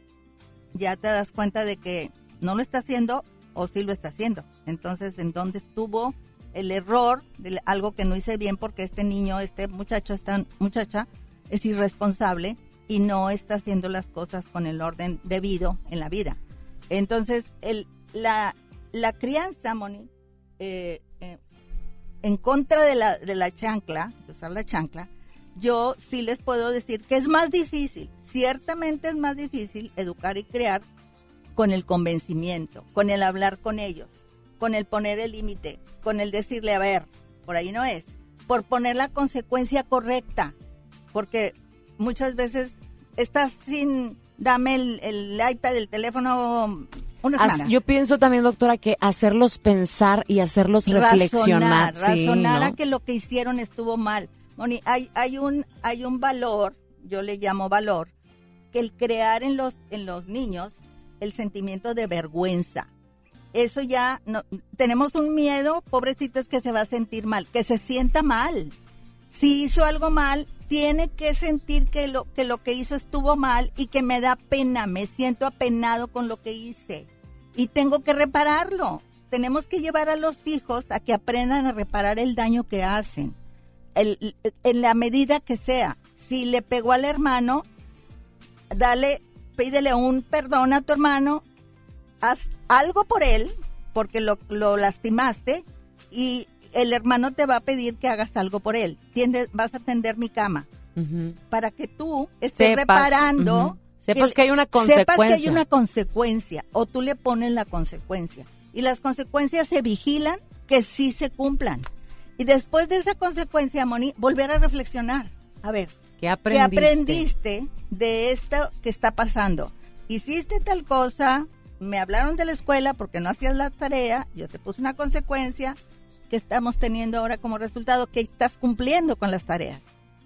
ya te das cuenta de que no lo está haciendo o sí lo está haciendo. Entonces, ¿en dónde estuvo el error de algo que no hice bien porque este niño, este muchacho, esta muchacha es irresponsable y no está haciendo las cosas con el orden debido en la vida? Entonces, el, la, la crianza, Moni, eh, eh, en contra de la, de la chancla, de usar la chancla, yo sí les puedo decir que es más difícil, ciertamente es más difícil educar y crear con el convencimiento, con el hablar con ellos, con el poner el límite, con el decirle, a ver, por ahí no es, por poner la consecuencia correcta, porque muchas veces estás sin, dame el, el iPad, el teléfono, una As- semana. yo pienso también, doctora, que hacerlos pensar y hacerlos reflexionar. Razonar, sí, razonar ¿no? a que lo que hicieron estuvo mal. Moni, hay, hay, un, hay un valor, yo le llamo valor, que el crear en los, en los niños el sentimiento de vergüenza. Eso ya, no, tenemos un miedo, pobrecitos, que se va a sentir mal, que se sienta mal. Si hizo algo mal, tiene que sentir que lo, que lo que hizo estuvo mal y que me da pena, me siento apenado con lo que hice y tengo que repararlo. Tenemos que llevar a los hijos a que aprendan a reparar el daño que hacen, el- en la medida que sea. Si le pegó al hermano, dale, pídele un perdón a tu hermano, haz algo por él, porque lo, lo lastimaste, y el hermano te va a pedir que hagas algo por él. Tiende- vas a tender mi cama para que tú estés Sepas, reparando. Sepas que hay una Sepas que hay consecuencia. una consecuencia o tú le pones la consecuencia. Y las consecuencias se vigilan que sí se cumplan. Y después de esa consecuencia, Moni, volver a reflexionar. A ver, ¿Qué aprendiste? aprendiste de esto que está pasando? Hiciste tal cosa, me hablaron de la escuela porque no hacías la tarea, yo te puse una consecuencia que estamos teniendo ahora como resultado que estás cumpliendo con las tareas.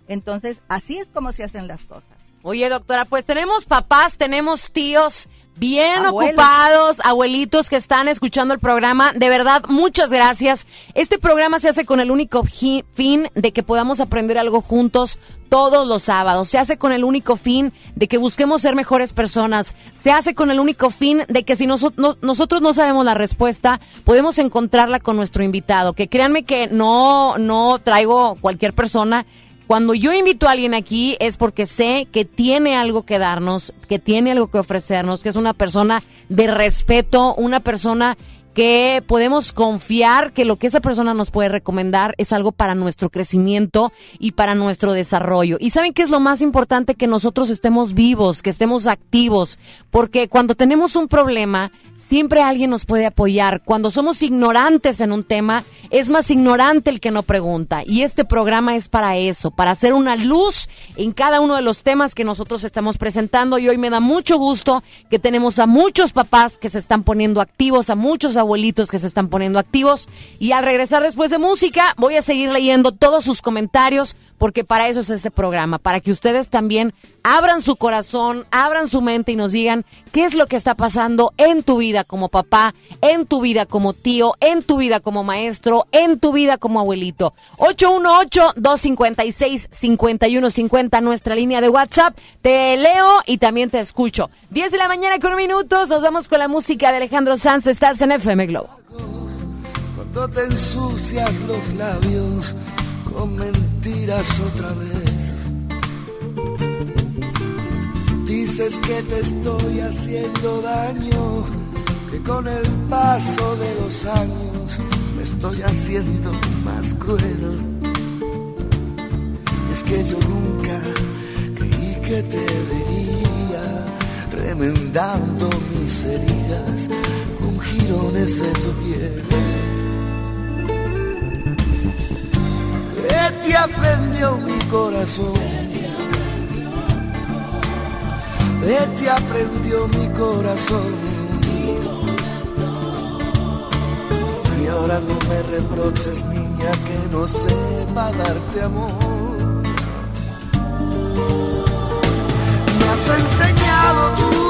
Entonces, así es como se hacen las cosas. Oye, doctora, pues tenemos papás, tenemos tíos bien Abuelos. ocupados, abuelitos que están escuchando el programa. De verdad, muchas gracias. Este programa se hace con el único fin de que podamos aprender algo juntos todos los sábados. Se hace con el único fin de que busquemos ser mejores personas. Se hace con el único fin de que si noso- no- nosotros no sabemos la respuesta, podemos encontrarla con nuestro invitado. Que créanme que no, no traigo cualquier persona cuando yo invito a alguien aquí es porque sé que tiene algo que darnos, que tiene algo que ofrecernos, que es una persona de respeto, una persona que podemos confiar que lo que esa persona nos puede recomendar es algo para nuestro crecimiento y para nuestro desarrollo. Y saben qué es lo más importante que nosotros estemos vivos, que estemos activos, porque cuando tenemos un problema, siempre alguien nos puede apoyar. Cuando somos ignorantes en un tema, es más ignorante el que no pregunta. Y este programa es para eso, para hacer una luz en cada uno de los temas que nosotros estamos presentando. Y hoy me da mucho gusto que tenemos a muchos papás que se están poniendo activos, a muchos abuelitos que se están poniendo activos. Y al regresar después de música, voy a seguir leyendo todos sus comentarios porque para eso es este programa, para que ustedes también abran su corazón, abran su mente y nos digan qué es lo que está pasando en tu vida como papá, en tu vida como tío, en tu vida como maestro, en tu vida como abuelito. 818-256-5150, nuestra línea de WhatsApp. Te leo y también te escucho. 10 de la mañana con minutos, nos vamos con la música de Alejandro Sanz, estás en FM Globo. Cuando te ensucias los labios mentiras otra vez. Dices que te estoy haciendo daño, que con el paso de los años me estoy haciendo más cruel. Es que yo nunca creí que te vería remendando mis heridas con jirones de tu piel. ¿Qué te aprendió mi corazón? ¿Qué te aprendió mi corazón? Y ahora no me reproches, niña, que no sepa darte amor. Me has enseñado tú,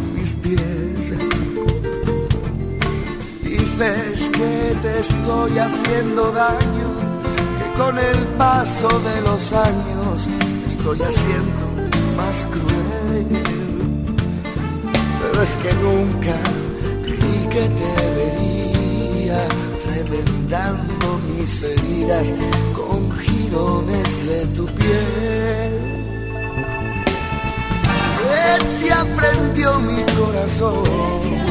Dices que te estoy haciendo daño, que con el paso de los años estoy haciendo más cruel. Pero es que nunca creí que te vería remendando mis heridas con jirones de tu piel. ¿Qué te aprendió mi corazón?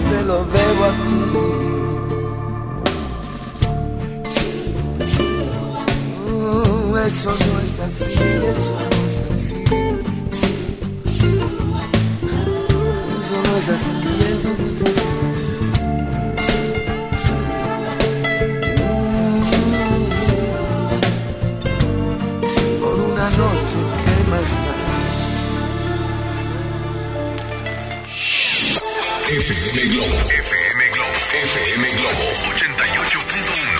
te lo debo a ti. Mm, Eso no es así, eso no es así. Eso no es así, eso no es así. FM Globo. FM Globo. FM Globo 88.1.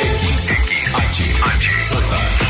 X, X, H, H, J,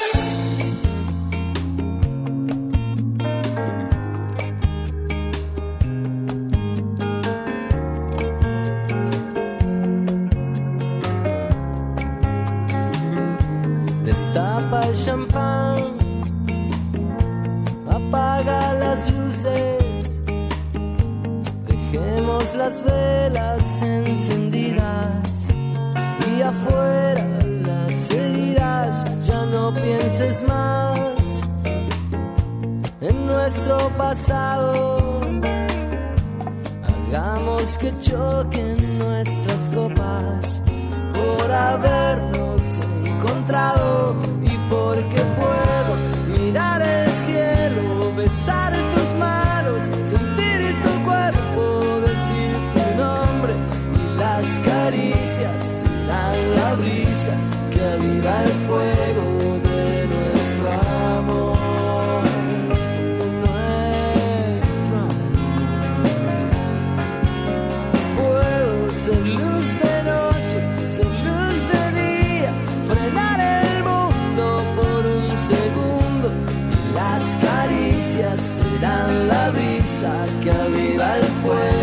Brisa que aviva el fuego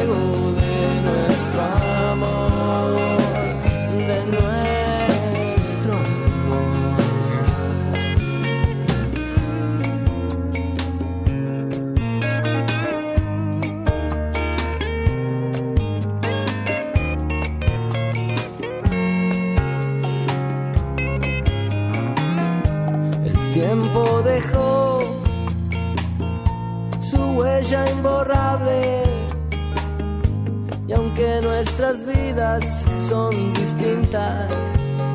son distintas,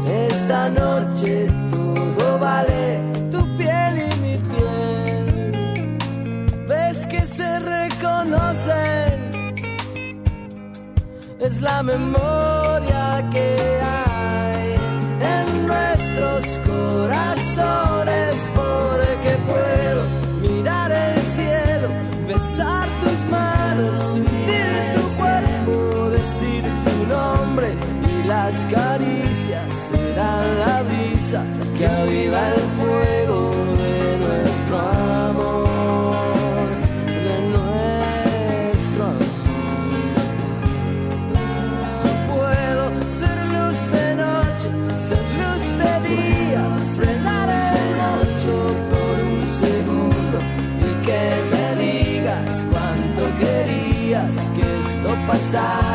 esta noche todo vale tu piel y mi piel. Ves que se reconocen, es la memoria que hay que aviva el fuego de nuestro amor, de nuestro amor. Puedo ser luz de noche, ser luz de día, cenar el noche por un segundo y que me digas cuánto querías que esto pasara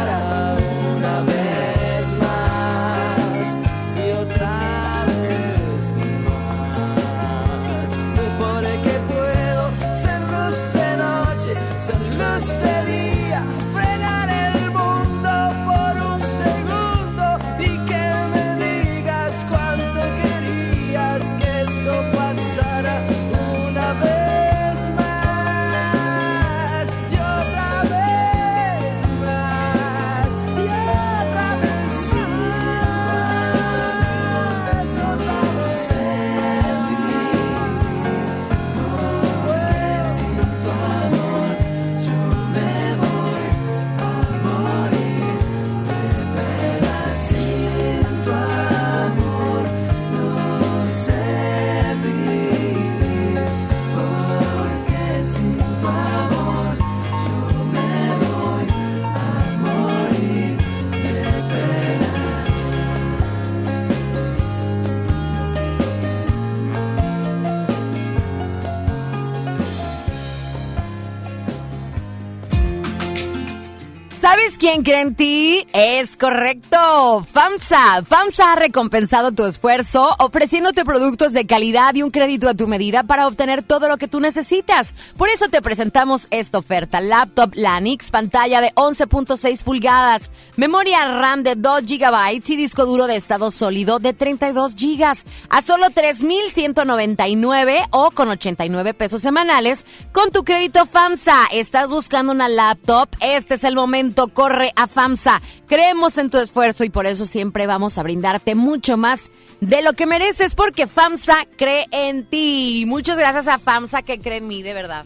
¿Sabes quién cree en ti? Es correcto. FAMSA. FAMSA ha recompensado tu esfuerzo ofreciéndote productos de calidad y un crédito a tu medida para obtener todo lo que tú necesitas. Por eso te presentamos esta oferta. Laptop Lanix, pantalla de 11.6 pulgadas, memoria RAM de 2 GB y disco duro de estado sólido de 32 GB a solo 3.199 o con 89 pesos semanales con tu crédito FAMSA. ¿Estás buscando una laptop? Este es el momento. Corre a FAMSA. Creemos en tu esfuerzo y por eso siempre vamos a brindarte mucho más de lo que mereces porque FAMSA cree en ti. Muchas gracias a FAMSA que cree en mí, de verdad.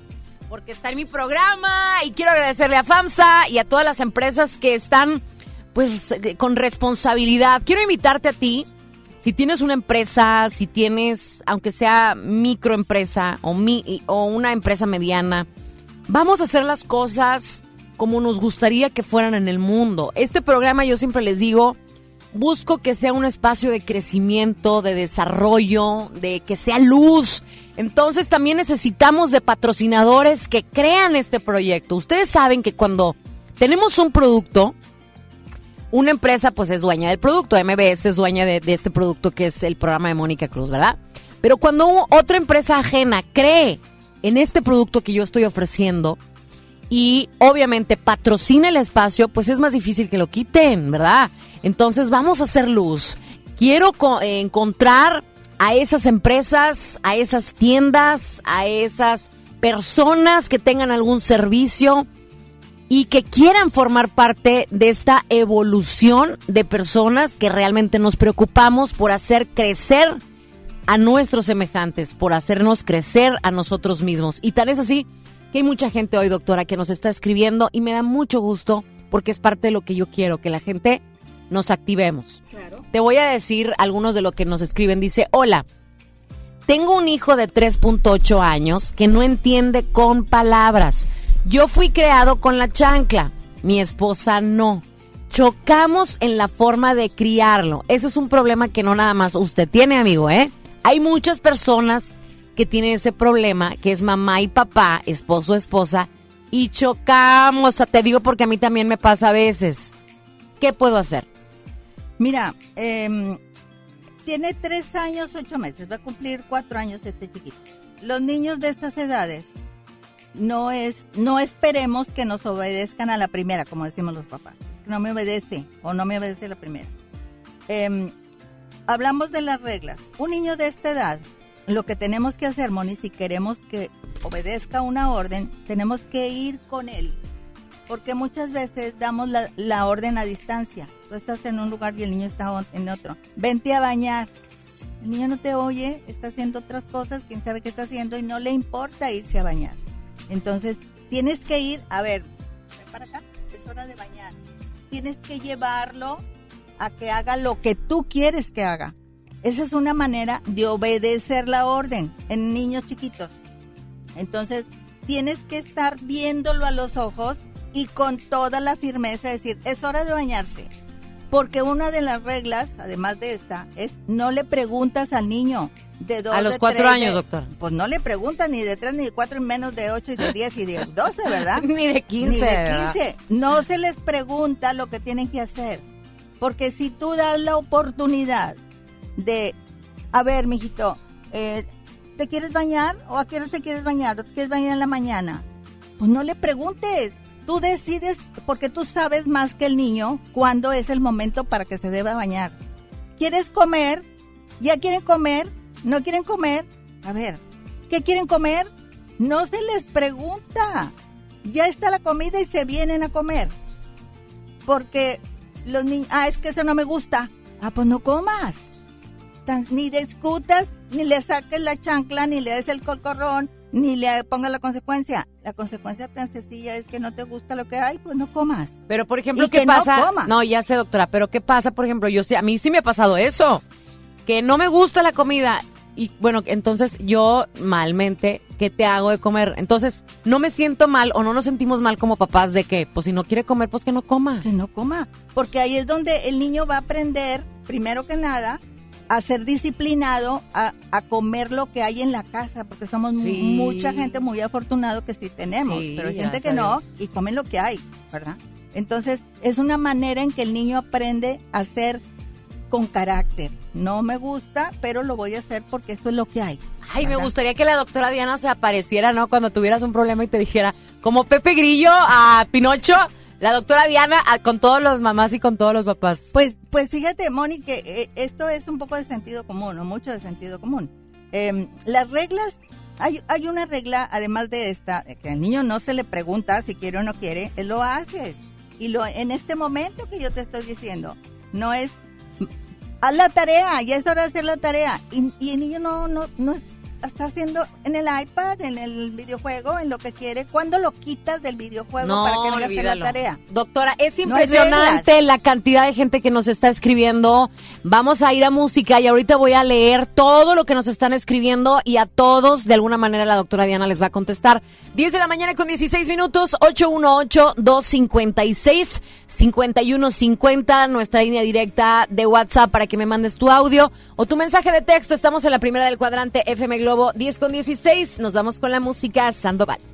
Porque está en mi programa y quiero agradecerle a FAMSA y a todas las empresas que están pues con responsabilidad. Quiero invitarte a ti si tienes una empresa, si tienes, aunque sea microempresa o, mi, o una empresa mediana, vamos a hacer las cosas como nos gustaría que fueran en el mundo. Este programa yo siempre les digo, busco que sea un espacio de crecimiento, de desarrollo, de que sea luz. Entonces también necesitamos de patrocinadores que crean este proyecto. Ustedes saben que cuando tenemos un producto, una empresa pues es dueña del producto, MBS es dueña de, de este producto que es el programa de Mónica Cruz, ¿verdad? Pero cuando otra empresa ajena cree en este producto que yo estoy ofreciendo y obviamente patrocina el espacio, pues es más difícil que lo quiten, ¿verdad? Entonces vamos a hacer luz. Quiero eh, encontrar a esas empresas, a esas tiendas, a esas personas que tengan algún servicio y que quieran formar parte de esta evolución de personas que realmente nos preocupamos por hacer crecer a nuestros semejantes, por hacernos crecer a nosotros mismos. Y tal es así que hay mucha gente hoy, doctora, que nos está escribiendo y me da mucho gusto porque es parte de lo que yo quiero, que la gente nos activemos. Te voy a decir algunos de lo que nos escriben. Dice, hola, tengo un hijo de 3.8 años que no entiende con palabras. Yo fui creado con la chancla, mi esposa no. Chocamos en la forma de criarlo. Ese es un problema que no nada más usted tiene, amigo, ¿eh? Hay muchas personas que tienen ese problema, que es mamá y papá, esposo, esposa, y chocamos. Te digo porque a mí también me pasa a veces. ¿Qué puedo hacer? Mira, em, tiene tres años, ocho meses, va a cumplir cuatro años este chiquito. Los niños de estas edades no es, no esperemos que nos obedezcan a la primera, como decimos los papás. Es que no me obedece o no me obedece la primera. Em, hablamos de las reglas. Un niño de esta edad, lo que tenemos que hacer, Moni, si queremos que obedezca una orden, tenemos que ir con él. Porque muchas veces damos la, orden a distancia. Tú estás en un lugar y el niño está en otro. Vente a bañar. El niño no te oye, está haciendo otras cosas, quién sabe qué está haciendo y no le importa irse a bañar. Entonces, tienes que ir, a ver, para acá, es hora de bañar. Tienes que llevarlo a que haga lo que tú quieres que haga. Esa es una manera de obedecer la orden en niños chiquitos. Entonces, tienes que estar viéndolo a los ojos y con toda la firmeza decir, es hora de bañarse. Porque una de las reglas, además de esta, es no le preguntas al niño de dos A los de cuatro tres, años, de- doctora. Pues no le preguntas ni de tres, ni de cuatro, y menos de ocho, y de diez, y de doce, ¿verdad? Ni de 15, Ni de. 15. No se les pregunta lo que tienen que hacer. Porque si tú das la oportunidad de, a ver, mijito, eh, ¿te quieres bañar? ¿O a qué hora te quieres bañar? ¿O te quieres bañar en la mañana? Pues no le preguntes. Tú decides, porque tú sabes más que el niño cuándo es el momento para que se deba bañar. ¿Quieres comer? ¿Ya quieren comer? ¿No quieren comer? A ver, ¿qué quieren comer? No se les pregunta. Ya está la comida y se vienen a comer. Porque los niños, ah, es que eso no me gusta. Ah, pues no comas. Tan- ni discutas, ni le saques la chancla, ni le des el cocorrón, ni le pongas la consecuencia. La consecuencia tan sencilla es que no te gusta lo que hay, pues no comas. Pero, por ejemplo, Y ¿qué que no pasa? coma. ya sé, doctora, pero ¿qué pasa, por ejemplo? Yo sé, a mí sí me ha pasado eso, que no me gusta la comida y bueno, entonces yo malmente, ¿qué te hago de comer? Entonces, no me siento mal o no nos sentimos mal como papás de que, pues si no quiere comer, pues que no coma. Que no coma. Porque ahí es donde el niño va a aprender, primero que nada, a ser disciplinado, a, a comer lo que hay en la casa, porque somos Sí. mucha gente muy afortunado que sí tenemos, Sí, pero hay gente que no y comen lo que hay, ¿verdad? Entonces, es una manera en que el niño aprende a ser con carácter. No me gusta, pero lo voy a hacer porque esto es lo que hay. Ay, me gustaría que la doctora Diana se apareciera, ¿no? Cuando tuvieras un problema y te dijera, como Pepe Grillo a Pinocho, la doctora Diana a- con todos los mamás y con todos los papás. Pues, pues fíjate, Moni, que eh, esto es un poco de sentido común, o mucho de sentido común. Em, las reglas, hay, hay una regla, además de esta, de que al niño no se le pregunta si quiere o no quiere, él lo haces. Y lo en este momento que yo te estoy diciendo, no es, haz la tarea, ya es hora de hacer la tarea. Y, y el niño no, no, no está haciendo en el iPad, en el videojuego, en lo que quiere. ¿Cuándo lo quitas del videojuego No, para que a hacer la tarea? Doctora, es No impresionante la cantidad de gente que nos está escribiendo. Vamos a ir a música y ahorita voy a leer todo lo que nos están escribiendo y a todos, de alguna manera, la doctora Diana les va a contestar. 10 de la mañana con 16 minutos, 818-256-5150, nuestra línea directa de WhatsApp para que me mandes tu audio tu mensaje de texto. Estamos en la primera del cuadrante FM Globo 10 con 16. Nos vamos con la música Sandoval.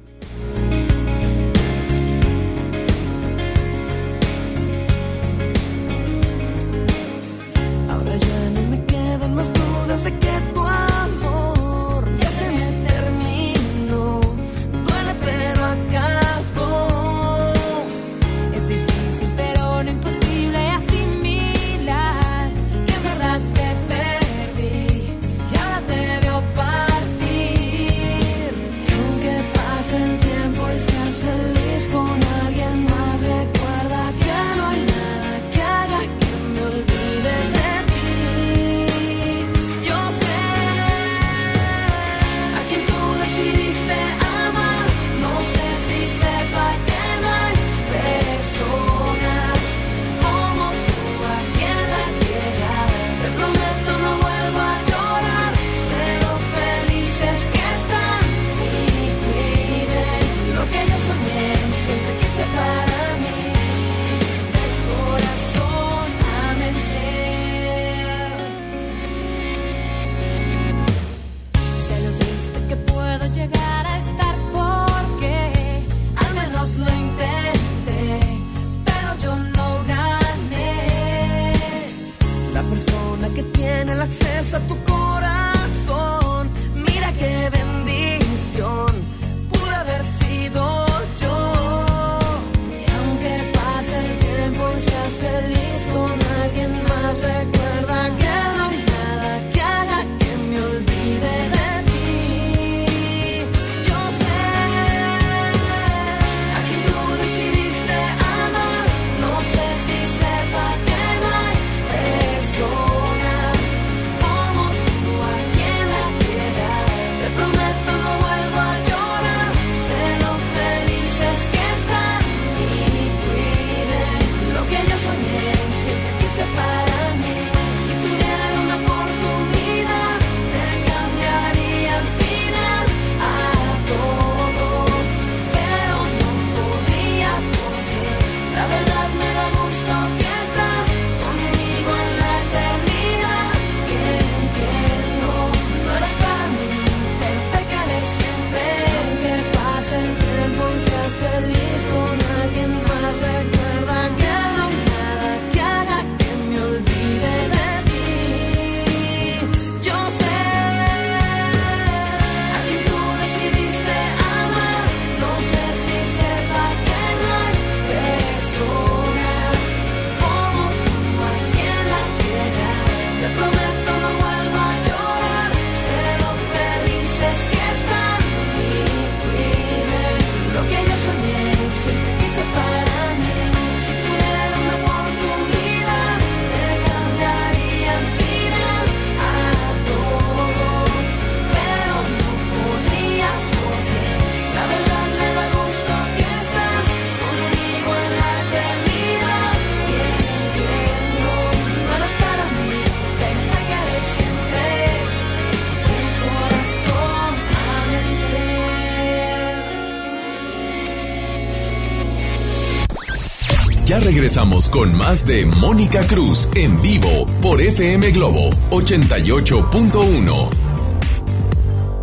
Regresamos con más de Mónica Cruz en vivo por FM Globo 88.1.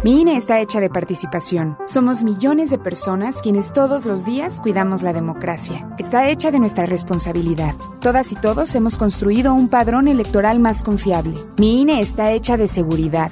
Mi INE está hecha de participación. Somos millones de personas quienes todos los días cuidamos la democracia. Está hecha de nuestra responsabilidad. Todas y todos hemos construido un padrón electoral más confiable. Mi INE está hecha de seguridad.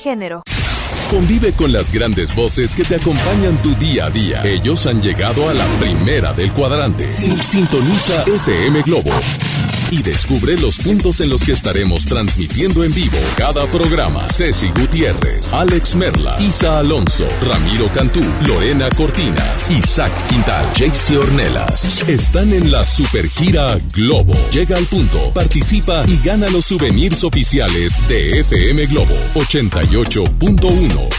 Género. Convive con las grandes voces que te acompañan tu día a día. Ellos han llegado a la primera del cuadrante. Sin- Sintoniza FM Globo y descubre los puntos en los que estaremos transmitiendo en vivo cada programa. Ceci Gutiérrez, Alex Merla, Isa Alonso, Ramiro Cantú, Lorena Cortinas, Isaac Quintal, Jaycee Ornelas. Están en la supergira Globo. Llega al punto, participa y gana los souvenirs oficiales de FM Globo 88.1.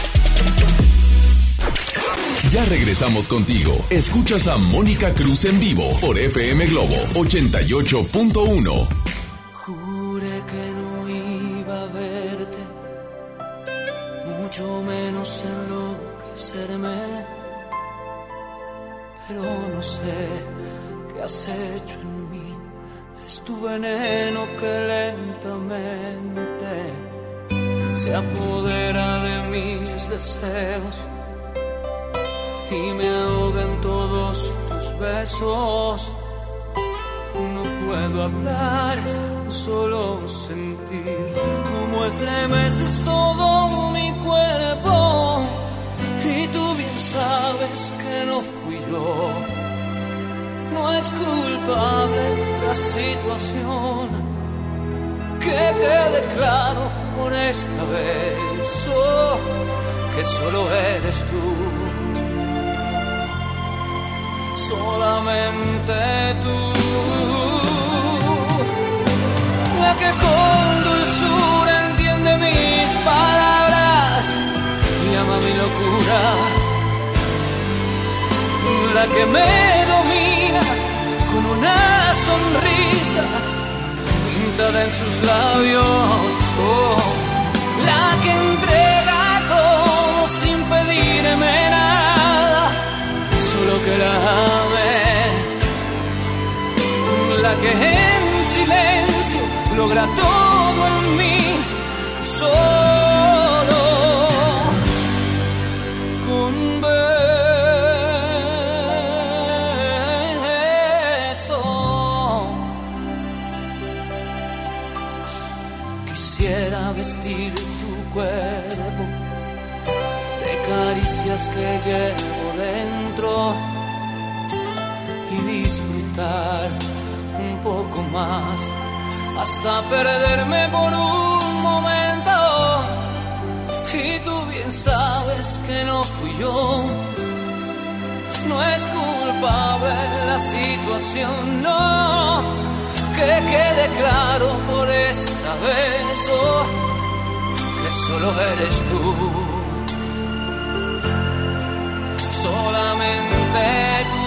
Ya regresamos contigo. Escuchas a Mónica Cruz en vivo por FM Globo 88.1. Juré que no iba a verte, mucho menos enloquecerme. Pero no sé qué has hecho en mí, es tu veneno que lentamente se apodera de mis deseos y me ahoga en todos tus besos. No puedo hablar, solo sentir cómo estremeces todo mi cuerpo. Y tú bien sabes que no fui yo. No es culpable la situación que te declaro por esta vez. Oh, que solo eres tú solamente tú. La que con dulzura entiende mis palabras y ama mi locura. La que me domina con una sonrisa pintada en sus labios. Oh, la que entrega todo sin pedirme nada que la ame, la que en silencio logra todo en mí, solo con beso. Quisiera vestir tu cuerpo de caricias que llevo dentro disfrutar un poco más hasta perderme por un momento. Y tú bien sabes que no fui yo, no es culpable la situación, no. Que quede claro por esta vez oh, que solo eres tú solamente tú.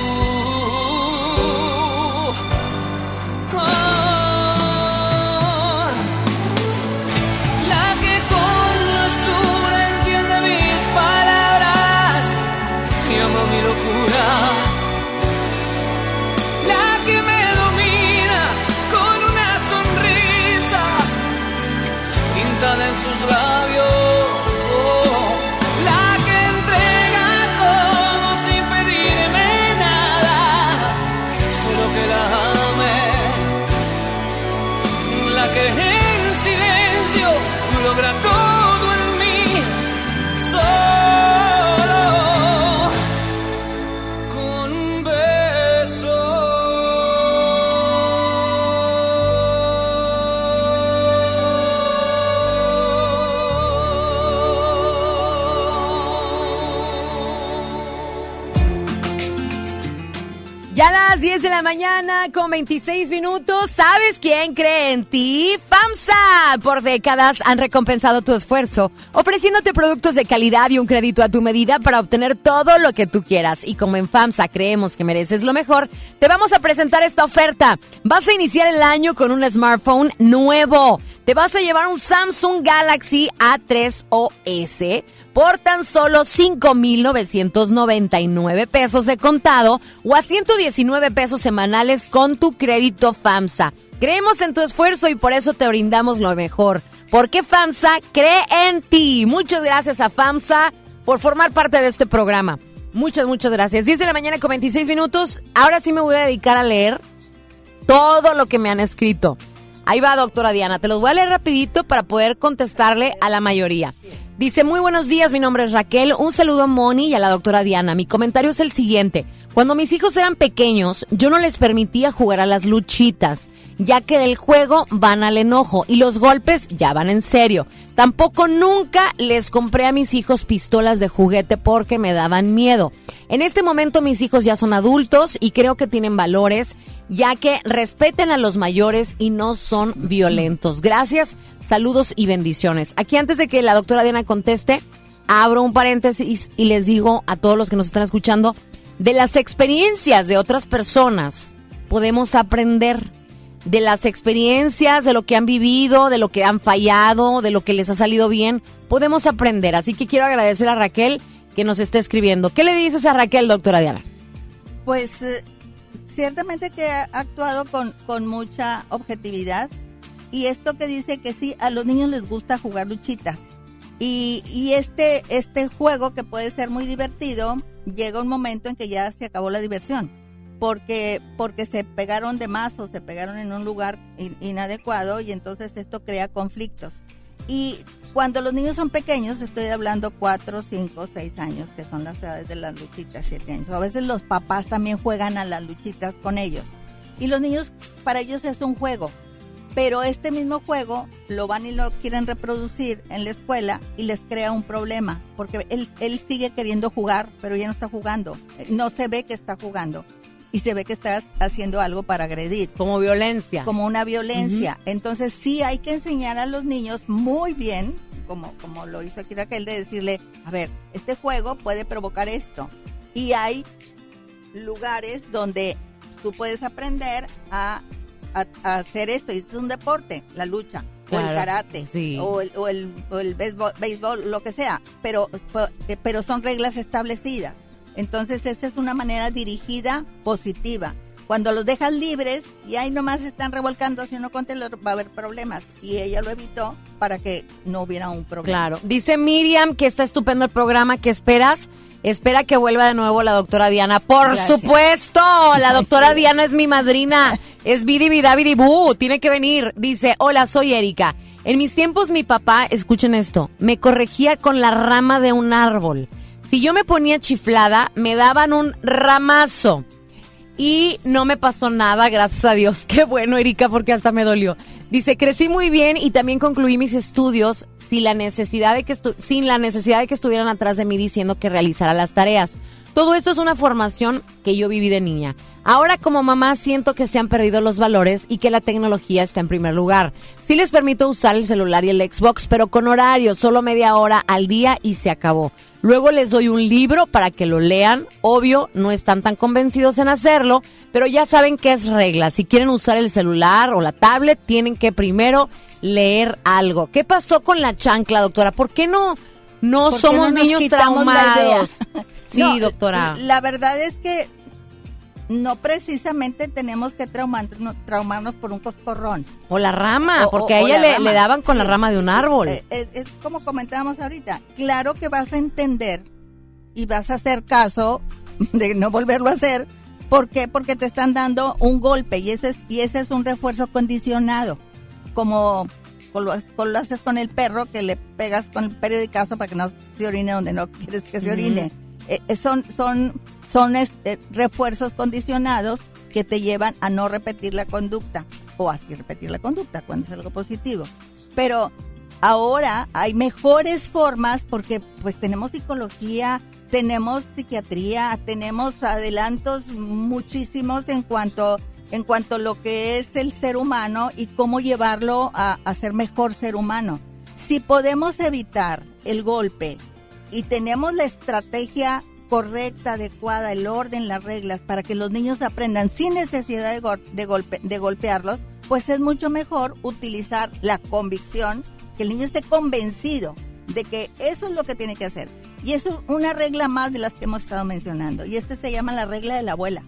Las 10 de la mañana con 26 minutos. ¿Sabes quién cree en ti? FAMSA. Por décadas han recompensado tu esfuerzo, ofreciéndote productos de calidad y un crédito a tu medida para obtener todo lo que tú quieras. Y como en FAMSA creemos que mereces lo mejor, te vamos a presentar esta oferta. Vas a iniciar el año con un smartphone nuevo. Te vas a llevar un Samsung Galaxy A3 OS por tan solo 5,999 pesos de contado o a 119 pesos semanales con tu crédito FAMSA. Creemos en tu esfuerzo y por eso te brindamos lo mejor. Porque FAMSA cree en ti. Muchas gracias a FAMSA por formar parte de este programa. Muchas, muchas gracias. 10 de la mañana con 26 minutos. Ahora sí me voy a dedicar a leer todo lo que me han escrito. Ahí va, doctora Diana. Te los voy a leer rapidito para poder contestarle a la mayoría. Dice, muy buenos días, mi nombre es Raquel. Un saludo a Moni y a la doctora Diana. Mi comentario es el siguiente. Cuando mis hijos eran pequeños, yo no les permitía jugar a las luchitas, ya que del juego van al enojo y los golpes ya van en serio. Tampoco nunca les compré a mis hijos pistolas de juguete porque me daban miedo. En este momento mis hijos ya son adultos y creo que tienen valores, ya que respeten a los mayores y no son violentos. Gracias, saludos y bendiciones. Aquí antes de que la doctora Diana conteste, abro un paréntesis y les digo a todos los que nos están escuchando, de las experiencias de otras personas podemos aprender de las experiencias, de lo que han vivido, de lo que han fallado, de lo que les ha salido bien, podemos aprender. Así que quiero agradecer a Raquel que nos está escribiendo. ¿Qué le dices a Raquel, doctora Diana? Pues eh, ciertamente que ha actuado con, con mucha objetividad y esto que dice que sí, a los niños les gusta jugar luchitas. Y, y este, este juego que puede ser muy divertido, llega un momento en que ya se acabó la diversión, porque, porque se pegaron de más o se pegaron en un lugar in- inadecuado y entonces esto crea conflictos. Y cuando los niños son pequeños, estoy hablando 4, 5, 6 años, que son las edades de las luchitas, 7 años. A veces los papás también juegan a las luchitas con ellos. Y los niños, para ellos es un juego. Pero este mismo juego lo van y lo quieren reproducir en la escuela y les crea un problema, porque él, él sigue queriendo jugar, pero ya no está jugando. No se ve que está jugando. Y se ve que está haciendo algo para agredir. Como violencia. Como una violencia. Entonces sí hay que enseñar a los niños muy bien, como, como lo hizo aquí Raquel, de decirle, a ver, este juego puede provocar esto. Y hay lugares donde tú puedes aprender a, a- a hacer esto. Y esto es un deporte, la lucha. O el karate, sí. o el, o el, o el béisbol, béisbol, lo que sea, pero, pero son reglas establecidas. Entonces, esa es una manera dirigida positiva. Cuando los dejas libres y ahí nomás están revolcando, si uno contra el otro, va a haber problemas. Y ella lo evitó para que no hubiera un problema. Claro. Dice Miriam que está estupendo el programa, que esperas. Espera que vuelva de nuevo la doctora Diana. Por Gracias. supuesto, la doctora Diana es mi madrina. Es Bidi Bidabidi Boo. Tiene que venir. Dice, hola, soy Erika. En mis tiempos mi papá, escuchen esto, me corregía con la rama de un árbol. Si yo me ponía chiflada, me daban un ramazo. Y no me pasó nada, gracias a Dios. Qué bueno, Erika, porque hasta me dolió. Dice, crecí muy bien y también concluí mis estudios sin la necesidad de que, sin la necesidad de que estuvieran atrás de mí diciendo que realizara las tareas. Todo esto es una formación que yo viví de niña. Ahora como mamá siento que se han perdido los valores y que la tecnología está en primer lugar. Sí les permito usar el celular y el Xbox, pero con horario, solo media hora al día y se acabó. Luego les doy un libro para que lo lean. Obvio, no están tan convencidos en hacerlo, pero ya saben que es regla. Si quieren usar el celular o la tablet, tienen que primero leer algo. ¿Qué pasó con la chancla, doctora? ¿Por qué no, no ¿Por qué somos no niños traumados? Sí, No, doctora. La verdad es que no precisamente tenemos que traumarnos, traumarnos por un coscorrón. O la rama, O- porque o- a ella la le, daban con la rama de un árbol. eh, eh, Es, como comentábamos ahorita. Claro que vas a entender y vas a hacer caso de no volverlo a hacer. ¿Por qué? Porque te están dando un golpe y ese es, y ese es un refuerzo condicionado. Como con lo, con lo haces con el perro que le pegas con el periodicazo para que no se orine donde no quieres que se orine. Eh, son son, son este, refuerzos condicionados que te llevan a no repetir la conducta o así repetir la conducta cuando es algo positivo. Pero ahora hay mejores formas porque pues tenemos psicología, tenemos psiquiatría, tenemos adelantos muchísimos en cuanto en cuanto a lo que es el ser humano y cómo llevarlo a, a ser mejor ser humano. Si podemos evitar el golpe y tenemos la estrategia correcta, adecuada, el orden, las reglas para que los niños aprendan sin necesidad de, gol- de golpe, de golpearlos, pues es mucho mejor utilizar la convicción, que el niño esté convencido de que eso es lo que tiene que hacer. Y es una regla más de las que hemos estado mencionando. Y este se llama la regla de la abuela.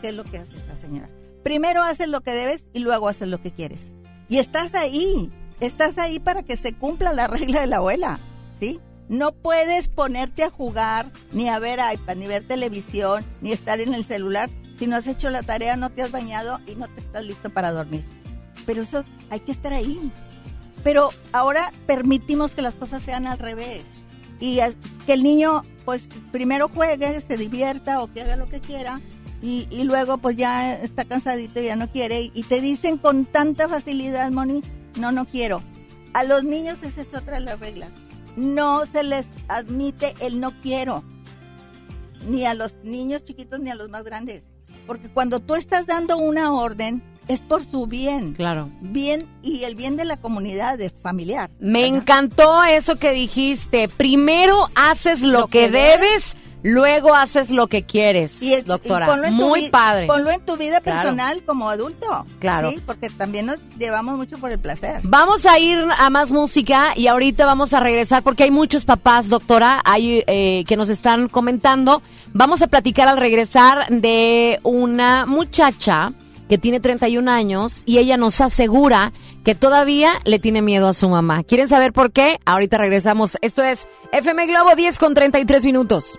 ¿Qué es lo que hace esta señora? Primero haces lo que debes y luego haces lo que quieres. Y estás ahí, estás ahí para que se cumpla la regla de la abuela, ¿sí? No puedes ponerte a jugar, ni a ver iPad, ni ver televisión, ni estar en el celular si no has hecho la tarea, no te has bañado y no te estás listo para dormir. Pero eso hay que estar ahí. Pero ahora permitimos que las cosas sean al revés. Y que el niño, pues, primero juegue, se divierta o que haga lo que quiera. Y, luego, pues, ya está cansadito y ya no quiere. Y, y te dicen con tanta facilidad, Moni, no, no quiero. A los niños esa es otra de las reglas. No se les admite el no quiero. Ni a los niños chiquitos ni a los más grandes. Porque cuando tú estás dando una orden, es por su bien. Claro. Bien y el bien de la comunidad, de familiar. Me encantó eso que dijiste. Primero haces lo, que, que debes, luego haces lo que quieres, Y es- y doctora. ponlo en tu Muy padre. Ponlo en tu vida Claro. personal como adulto. Claro. Sí, porque también nos llevamos mucho por el placer. Vamos a ir a más música y ahorita vamos a regresar porque hay muchos papás, doctora, hay, eh, que nos están comentando. Vamos a platicar al regresar de una muchacha que tiene 31 años y ella nos asegura que todavía le tiene miedo a su mamá. ¿Quieren saber por qué? Ahorita regresamos. Esto es FM Globo 10 con 33 minutos.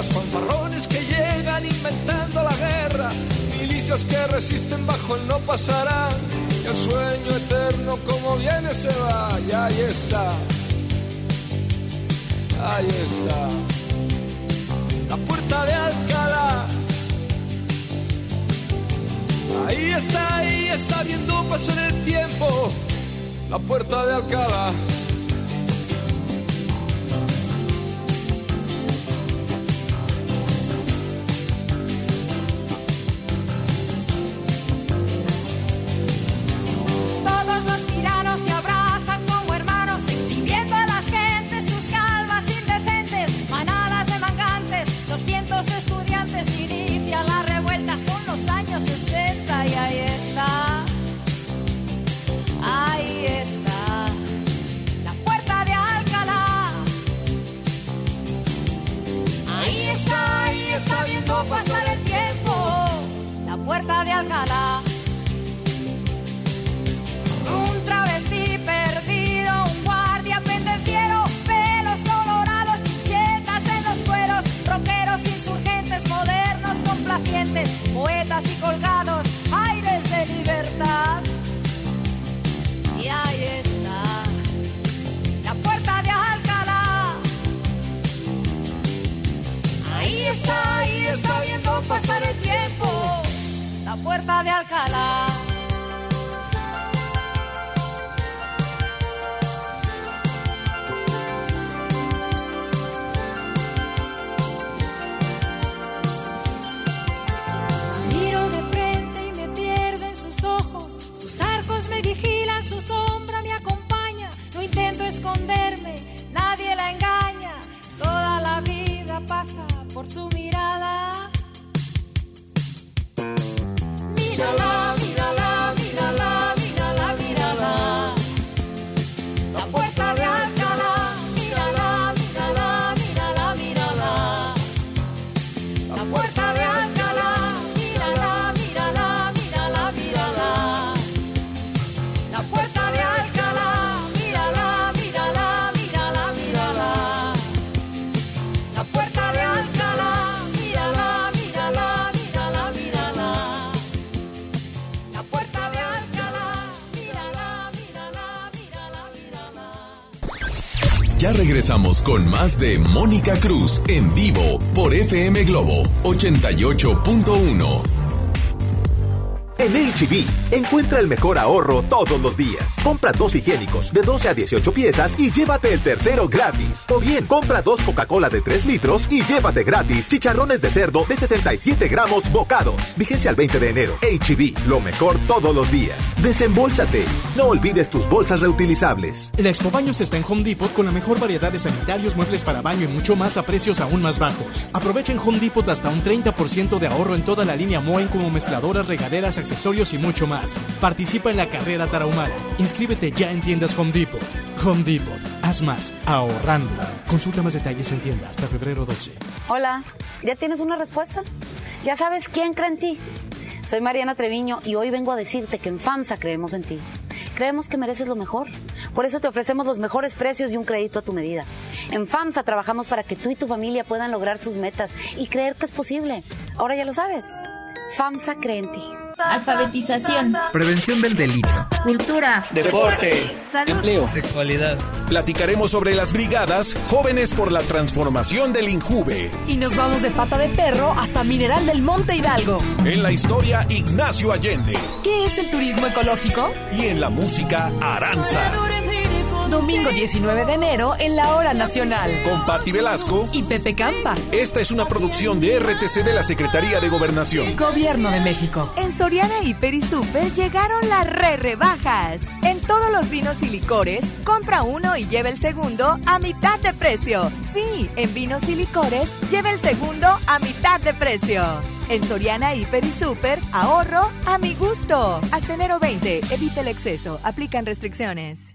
tierras, fanfarrones que llegan inventando la guerra, milicias que resisten bajo el no pasará, y el sueño eterno como viene se va, y ahí está, ahí está, la puerta de Alcalá. Ahí está, ahí está viendo pasar el tiempo, la puerta de Alcalá. Ya regresamos con más de Mónica Cruz en vivo por FM Globo 88.1. En HB, encuentra el mejor ahorro todos los días. Compra dos higiénicos de 12 a 18 piezas y llévate el tercero gratis. O bien, compra dos Coca-Cola de 3 litros y llévate gratis chicharrones de cerdo de 67 gramos bocados. Vigencia al 20 de enero. HB, lo mejor todos los días. Desembolsate. No olvides tus bolsas reutilizables. La Expo Baños está en Home Depot con la mejor variedad de sanitarios, muebles para baño y mucho más a precios aún más bajos. Aprovechen Home Depot hasta un 30% de ahorro en toda la línea Moen como mezcladoras, regaderas, accesorios y mucho más. Participa en la carrera tarahumara. Inscríbete ya en tiendas Home Depot. Home Depot. Haz más ahorrando. Consulta más detalles en tienda hasta febrero 12. Hola, ¿ya tienes una respuesta? ¿Ya sabes quién cree en ti? Soy Mariana Treviño y hoy vengo a decirte que en FAMSA creemos en ti. Creemos que mereces lo mejor. Por eso te ofrecemos los mejores precios y un crédito a tu medida. En FAMSA trabajamos para que tú y tu familia puedan lograr sus metas y creer que es posible. Ahora ya lo sabes. FAMSA cree en ti. Alfabetización. Prevención del delito. Cultura. Deporte. Salud. Empleo. Sexualidad. Platicaremos sobre las brigadas Jóvenes por la Transformación del Injuve. Y nos vamos de pata de perro hasta Mineral del Monte Hidalgo. En la historia, Ignacio Allende. ¿Qué es el turismo ecológico? Y en la música, Aranza. Domingo 19 de enero en la Hora Nacional. Con Patti Velasco. Y Pepe Campa. Esta es una producción de RTC de la Secretaría de Gobernación. Gobierno de México. En Soriana Hiper y Super llegaron las re rebajas. En todos los vinos y licores, compra uno y lleva el segundo a mitad de precio. Sí, en vinos y licores, lleva el segundo a mitad de precio. En Soriana Hiper y Super, ahorro a mi gusto. Hasta enero 20, evita el exceso, aplican restricciones.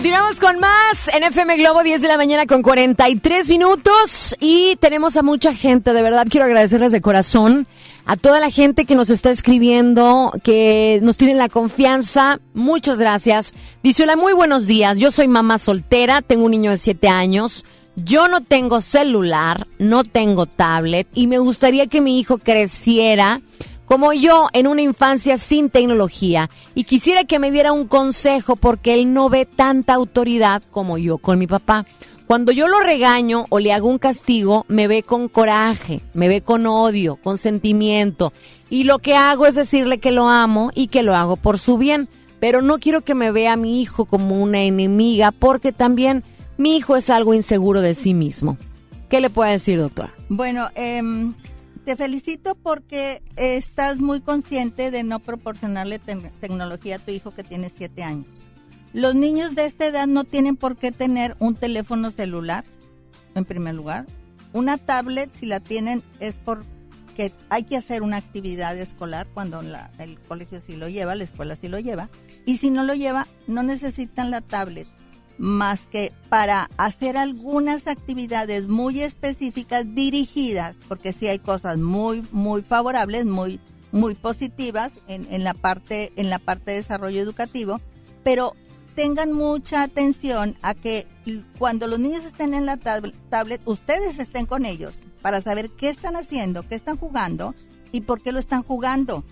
Continuamos con más en FM Globo 10 de la mañana con 43 minutos. Y tenemos a mucha gente, de verdad quiero agradecerles de corazón a toda la gente que nos está escribiendo, que nos tiene la confianza, muchas gracias. Dice, hola, muy buenos días, yo soy mamá soltera, tengo un niño de 7 años, yo no tengo celular, no tengo tablet y me gustaría que mi hijo creciera como yo en una infancia sin tecnología y quisiera que me diera un consejo porque él no ve tanta autoridad como yo con mi papá. Cuando yo lo regaño o le hago un castigo, me ve con coraje, me ve con odio, con sentimiento. Y lo que hago es decirle que lo amo y que lo hago por su bien. Pero no quiero que me vea a mi hijo como una enemiga porque también mi hijo es algo inseguro de sí mismo. ¿Qué le puede decir, doctora? Bueno, em, te felicito porque estás muy consciente de no proporcionarle tec- tecnología a tu hijo que tiene siete años. Los niños de esta edad no tienen por qué tener un teléfono celular, en primer lugar. Una tablet, si la tienen, es porque hay que hacer una actividad escolar cuando la- el colegio sí lo lleva, la escuela sí lo lleva. Y si no lo lleva, no necesitan la tablet más que para hacer algunas actividades muy específicas dirigidas, porque sí hay cosas muy, muy favorables, muy, muy positivas en, en la parte, en la parte de desarrollo educativo, pero tengan mucha atención a que cuando los niños estén en la tab- tablet, ustedes estén con ellos para saber qué están haciendo, qué están jugando y por qué lo están jugando.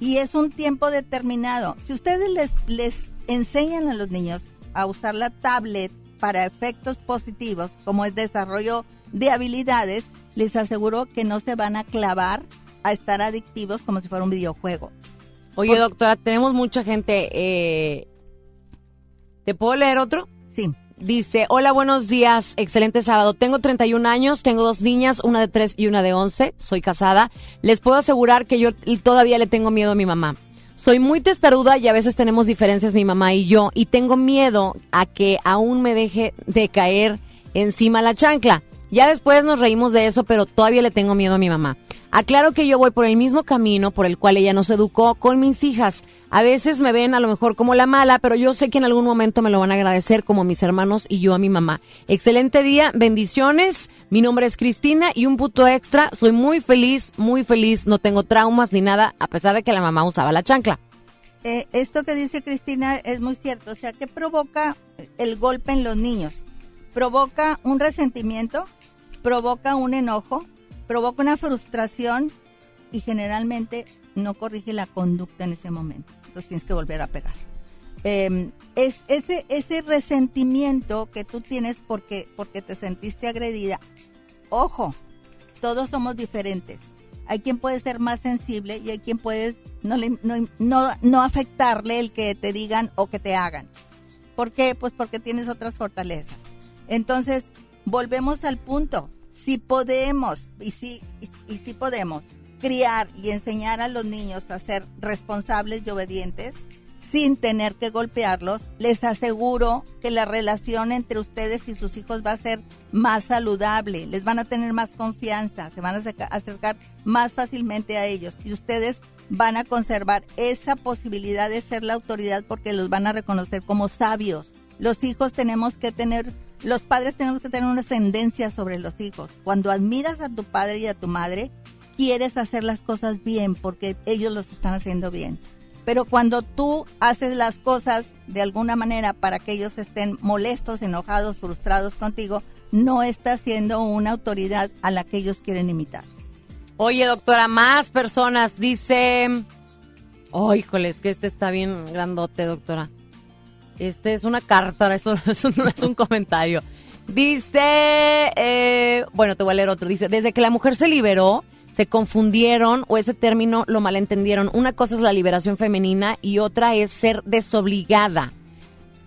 Y es un tiempo determinado. Si ustedes les, les enseñan a los niños a usar la tablet para efectos positivos, como es desarrollo de habilidades, les aseguro que no se van a clavar a estar adictivos como si fuera un videojuego. Oye, doctora, tenemos mucha gente. eh, ¿Te puedo leer otro? Sí. Dice, hola, buenos días, excelente sábado. Tengo 31 años, tengo dos niñas, una de 3 y una de 11, soy casada. Les puedo asegurar que yo todavía le tengo miedo a mi mamá. Soy muy testaruda y a veces tenemos diferencias mi mamá y yo y tengo miedo a que aún me deje de caer encima la chancla. Ya después nos reímos de eso, pero todavía le tengo miedo a mi mamá. Aclaro que yo voy por el mismo camino por el cual ella nos educó con mis hijas. A veces me ven a lo mejor como la mala, pero yo sé que en algún momento me lo van a agradecer como mis hermanos y yo a mi mamá. Excelente día, bendiciones. Mi nombre es Cristina y un puto extra. Soy muy feliz, muy feliz. No tengo traumas ni nada, a pesar de que la mamá usaba la chancla. Eh, esto que dice Cristina es muy cierto. O sea, ¿qué provoca el golpe en los niños? Provoca un resentimiento, provoca un enojo, provoca una frustración y generalmente no corrige la conducta en ese momento. Entonces tienes que volver a pegar. Eh, es ese, ese resentimiento que tú tienes porque, porque te sentiste agredida. Ojo, todos somos diferentes. Hay quien puede ser más sensible y hay quien puede no, le- no, no, no afectarle el que te digan o que te hagan. ¿Por qué? Pues porque tienes otras fortalezas. Entonces, volvemos al punto. Si podemos, y si, y, si podemos, criar y enseñar a los niños a ser responsables y obedientes, sin tener que golpearlos, les aseguro que la relación entre ustedes y sus hijos va a ser más saludable, les van a tener más confianza, se van a acerca- acercar más fácilmente a ellos y ustedes van a conservar esa posibilidad de ser la autoridad porque los van a reconocer como sabios. Los hijos tenemos que tener, los padres tenemos que tener una ascendencia sobre los hijos. Cuando admiras a tu padre y a tu madre, quieres hacer las cosas bien porque ellos los están haciendo bien. Pero cuando tú haces las cosas de alguna manera para que ellos estén molestos, enojados, frustrados contigo, no estás siendo una autoridad a la que ellos quieren imitar. Oye, doctora, más personas. Dice. Oh, híjole, es que este está bien grandote, doctora. Este es una carta, eso no es un comentario. Dice. eh, bueno, te voy a leer otro. Dice: Desde que la mujer se liberó, se confundieron o ese término lo malentendieron. Una cosa es la liberación femenina y otra es ser desobligada.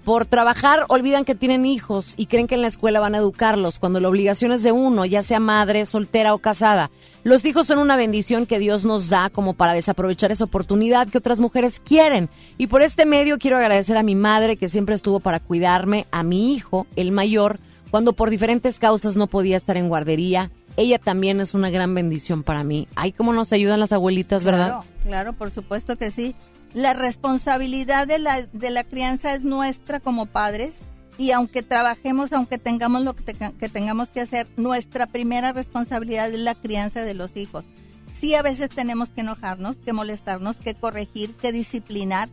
Por trabajar olvidan que tienen hijos y creen que en la escuela van a educarlos cuando la obligación es de uno, ya sea madre, soltera o casada. Los hijos son una bendición que Dios nos da como para desaprovechar esa oportunidad que otras mujeres quieren. Y por este medio quiero agradecer a mi madre que siempre estuvo para cuidarme, a mi hijo, el mayor, cuando por diferentes causas no podía estar en guardería. Ella también es una gran bendición para mí. Ay, cómo nos ayudan las abuelitas, ¿verdad? Claro, claro, por supuesto que sí. la responsabilidad de la, de la crianza es nuestra como padres y aunque trabajemos, aunque tengamos lo que, tenga- que tengamos que hacer, nuestra primera responsabilidad es la crianza de los hijos. Sí, a veces tenemos que enojarnos, que molestarnos, que corregir, que disciplinar,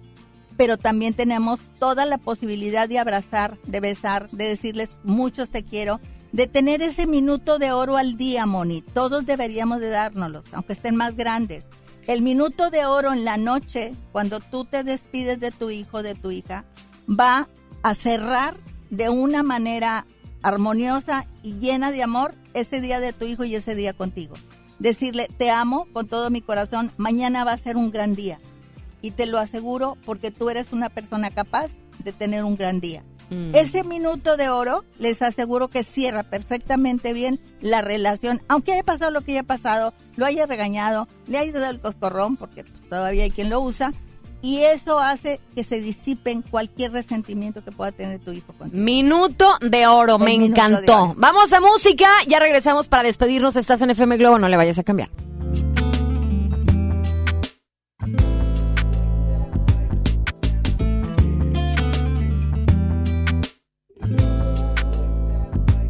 pero también tenemos toda la posibilidad de abrazar, de besar, de decirles muchos te quiero, de tener ese minuto de oro al día, Moni. Todos deberíamos de dárnoslos, aunque estén más grandes. El minuto de oro en la noche, cuando tú te despides de tu hijo, de tu hija, va a cerrar de una manera armoniosa y llena de amor ese día de tu hijo y ese día contigo. Decirle, te amo con todo mi corazón, mañana va a ser un gran día. Y te lo aseguro porque tú eres una persona capaz de tener un gran día. Mm. Ese minuto de oro les aseguro que cierra perfectamente bien la relación, aunque haya pasado lo que haya pasado, lo haya regañado, le haya dado el coscorrón, porque todavía hay quien lo usa, y eso hace que se disipen cualquier resentimiento que pueda tener tu hijo contigo. Minuto de oro, El me encantó. oro. Vamos a música, ya regresamos para despedirnos. Estás en FM Globo, no le vayas a cambiar.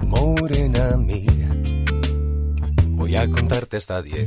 Morena mía, voy a contarte hasta diez.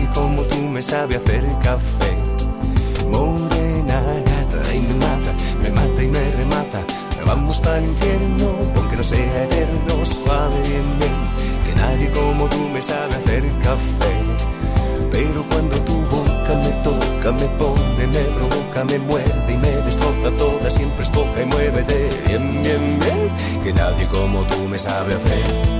nadie como tú me sabe hacer café. Morena gata y me mata, me mata y me remata. Vamos para el infierno, aunque no sea eterno, suave bien, que nadie como tú me sabe hacer café. Pero cuando tu boca me toca, me pone, me provoca, me muerde y me destroza toda, siempre es poca y muévete bien, bien, bien, que nadie como tú me sabe hacer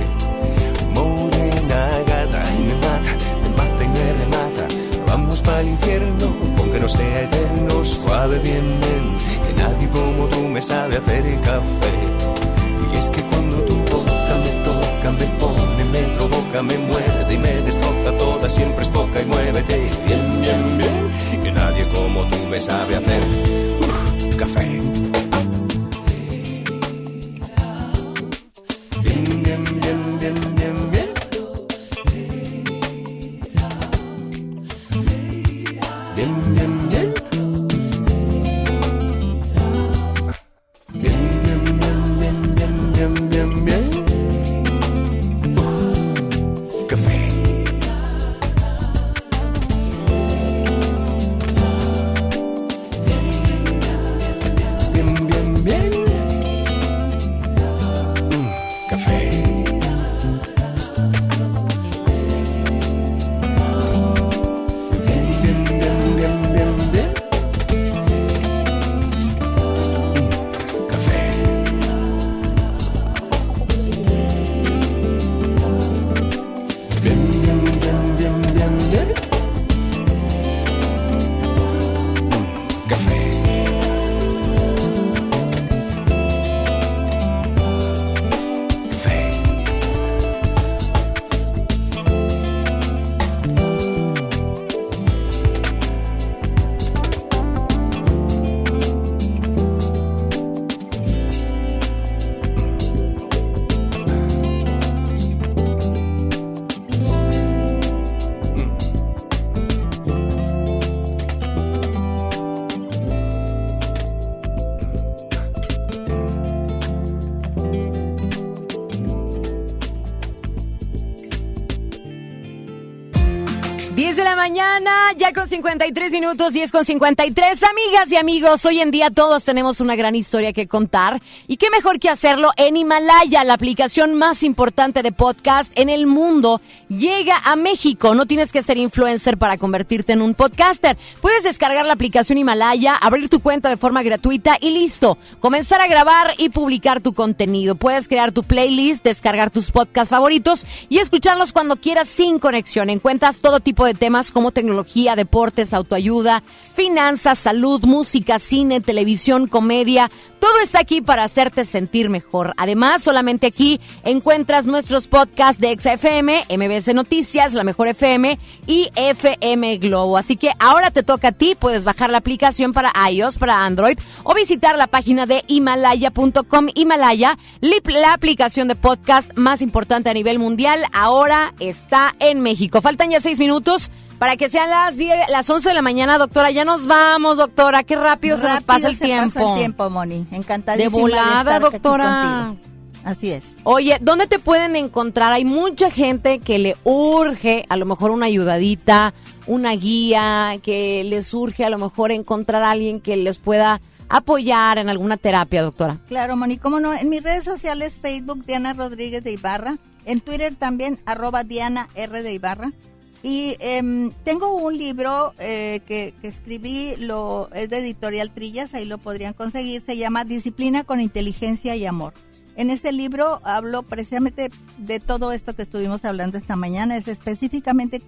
El infierno, aunque no sea eterno, suave bien, bien, que nadie como tú me sabe hacer café. Y es que cuando tu boca me toca, me pone, me provoca, me muerde y me destroza toda, siempre es poca y muévete bien, bien, bien, que nadie como tú me sabe hacer uh, café. Mañana, ya 53 minutos, 10 con 53. Amigas y amigos, hoy en día todos tenemos una gran historia que contar. Y qué mejor que hacerlo en Himalaya, la aplicación más importante de podcast en el mundo. Llega a México. No tienes que ser influencer para convertirte en un podcaster. Puedes descargar la aplicación Himalaya, abrir tu cuenta de forma gratuita y listo. Comenzar a grabar y publicar tu contenido. Puedes crear tu playlist, descargar tus podcasts favoritos y escucharlos cuando quieras sin conexión. Encuentras todo tipo de temas como tecnología, autoayuda, finanzas, salud, música, cine, televisión, comedia. Todo está aquí para hacerte sentir mejor. Además, solamente aquí encuentras nuestros podcasts de XFM, MBS Noticias, La Mejor FM y FM Globo. Así que ahora te toca a ti. Puedes bajar la aplicación para iOS, para Android o visitar la página de himalaya.com. Himalaya, la aplicación de podcast más importante a nivel mundial, ahora está en México. Faltan ya seis minutos para que sean las 10, las 11 de la mañana, doctora. Ya nos vamos, doctora. Qué rápido, se nos pasa el se tiempo. pasa el tiempo, Moni. Encantadísima De volada, doctora. Así es. Oye, ¿dónde te pueden encontrar? Hay mucha gente que le urge a lo mejor una ayudadita, una guía, que les urge a lo mejor encontrar a alguien que les pueda apoyar en alguna terapia, doctora. Claro, Moni, cómo no. En mis redes sociales, Facebook, Diana Rodríguez de Ibarra. En Twitter también, arroba Diana R de Ibarra. Y em, tengo un libro eh, que, escribí, lo es de Editorial Trillas, ahí lo podrían conseguir. Se llama Disciplina con Inteligencia y Amor. En este libro hablo precisamente de todo esto que estuvimos hablando esta mañana, es específicamente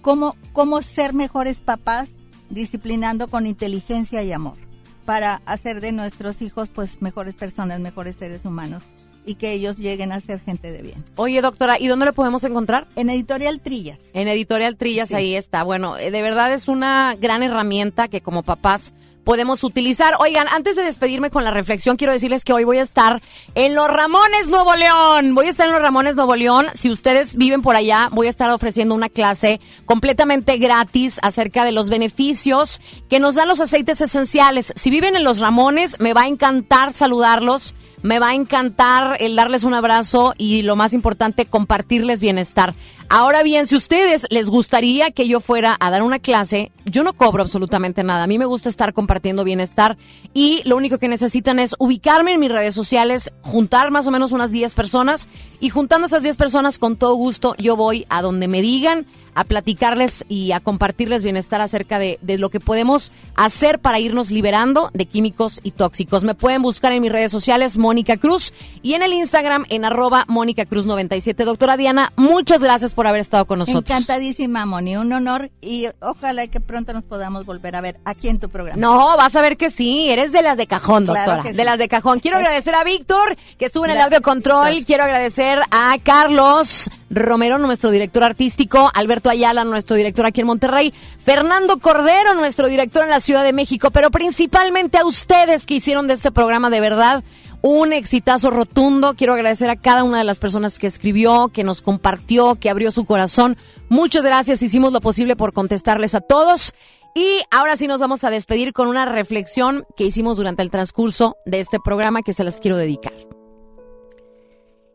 cómo, cómo ser mejores papás disciplinando con inteligencia y amor para hacer de nuestros hijos pues mejores personas, mejores seres humanos y que ellos lleguen a ser gente de bien. Oye, doctora, ¿y dónde lo podemos encontrar? En Editorial Trillas. En Editorial Trillas, Sí. ahí está. Bueno, eh, de verdad es una gran herramienta que como papás podemos utilizar. Oigan, antes de despedirme con la reflexión, quiero decirles que hoy voy a estar en Los Ramones Nuevo León. Voy a estar en Los Ramones Nuevo León. Si ustedes viven por allá, voy a estar ofreciendo una clase completamente gratis acerca de los beneficios que nos dan los aceites esenciales. Si viven en Los Ramones, me va a encantar saludarlos. Me va a encantar el darles un abrazo y lo más importante, compartirles bienestar. Ahora bien, si ustedes les gustaría que yo fuera a dar una clase, yo no cobro absolutamente nada. A mí me gusta estar compartiendo bienestar y lo único que necesitan es ubicarme en mis redes sociales, juntar más o menos unas 10 personas y juntando esas 10 personas con todo gusto yo voy a donde me digan a platicarles y a compartirles bienestar acerca de, de lo que podemos hacer para irnos liberando de químicos y tóxicos. Me pueden buscar en mis redes sociales, Mónica Cruz, y en el Instagram en arroba Mónica Cruz 97. Doctora Diana, muchas gracias por haber estado con nosotros. Encantadísima, Moni, un honor y ojalá que pronto nos podamos volver a ver aquí en tu programa. No, vas a ver que sí, eres de las de cajón, doctora. sí. De las de cajón. Quiero agradecer a Víctor, que estuvo en el Gracias, audio control. Quiero agradecer a Carlos Romero, nuestro director artístico, Alberto Ayala, nuestro director aquí en Monterrey, Fernando Cordero, nuestro director en la Ciudad de México, pero principalmente a ustedes que hicieron de este programa de verdad un exitazo rotundo. Quiero agradecer a cada una de las personas que escribió, que nos compartió, que abrió su corazón. Muchas gracias. Hicimos lo posible por contestarles a todos. Y ahora sí nos vamos a despedir con una reflexión que hicimos durante el transcurso de este programa que se las quiero dedicar.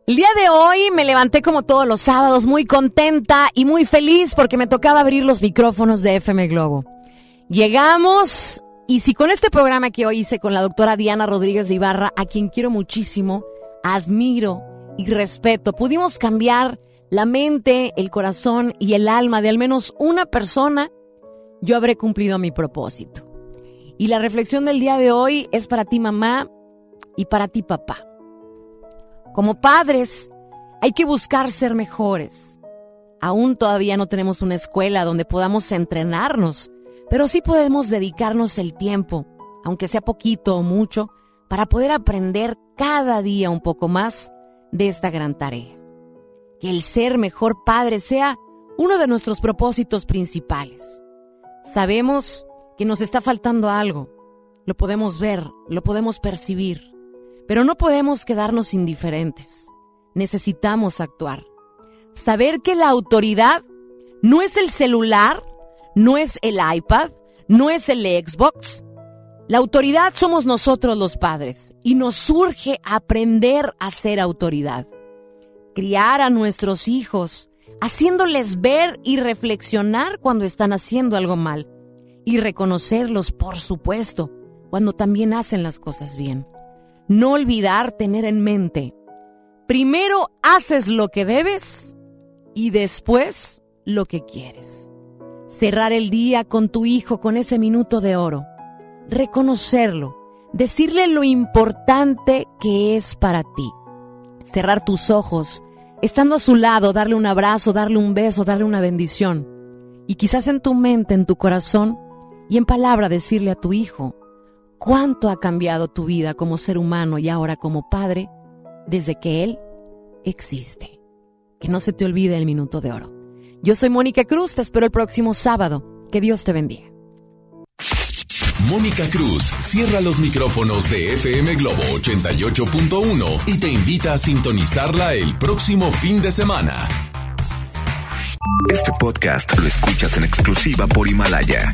El día de hoy me levanté como todos los sábados muy contenta y muy feliz porque me tocaba abrir los micrófonos de FM Globo. Llegamos y si con este programa que hoy hice con la doctora Diana Rodríguez de Ibarra, a quien quiero muchísimo, admiro y respeto, pudimos cambiar la mente, el corazón y el alma de al menos una persona, yo habré cumplido mi propósito. Y la reflexión del día de hoy es para ti mamá y para ti papá. Como padres, hay que buscar ser mejores. Aún todavía no tenemos una escuela donde podamos entrenarnos, pero sí podemos dedicarnos el tiempo, aunque sea poquito o mucho, para poder aprender cada día un poco más de esta gran tarea. Que el ser mejor padre sea uno de nuestros propósitos principales. Sabemos que nos está faltando algo, lo podemos ver, lo podemos percibir, pero no podemos quedarnos indiferentes. Necesitamos actuar. Saber que la autoridad no es el celular, no es el iPad, no es el Xbox. La autoridad somos nosotros los padres y nos surge aprender a ser autoridad. Criar a nuestros hijos haciéndoles ver y reflexionar cuando están haciendo algo mal y reconocerlos, por supuesto, cuando también hacen las cosas bien. No olvidar tener en mente, primero haces lo que debes y después lo que quieres. Cerrar el día con tu hijo con ese minuto de oro, reconocerlo, decirle lo importante que es para ti. Cerrar tus ojos, estando a su lado, darle un abrazo, darle un beso, darle una bendición. Y quizás en tu mente, en tu corazón y en palabra decirle a tu hijo cuánto ha cambiado tu vida como ser humano y ahora como padre desde que él existe. Que no se te olvide el minuto de oro. Yo soy Mónica Cruz, te espero el próximo sábado. Que Dios te bendiga. Mónica Cruz cierra los micrófonos de FM Globo 88.1 y te invita a sintonizarla el próximo fin de semana. Este podcast lo escuchas en exclusiva por Himalaya.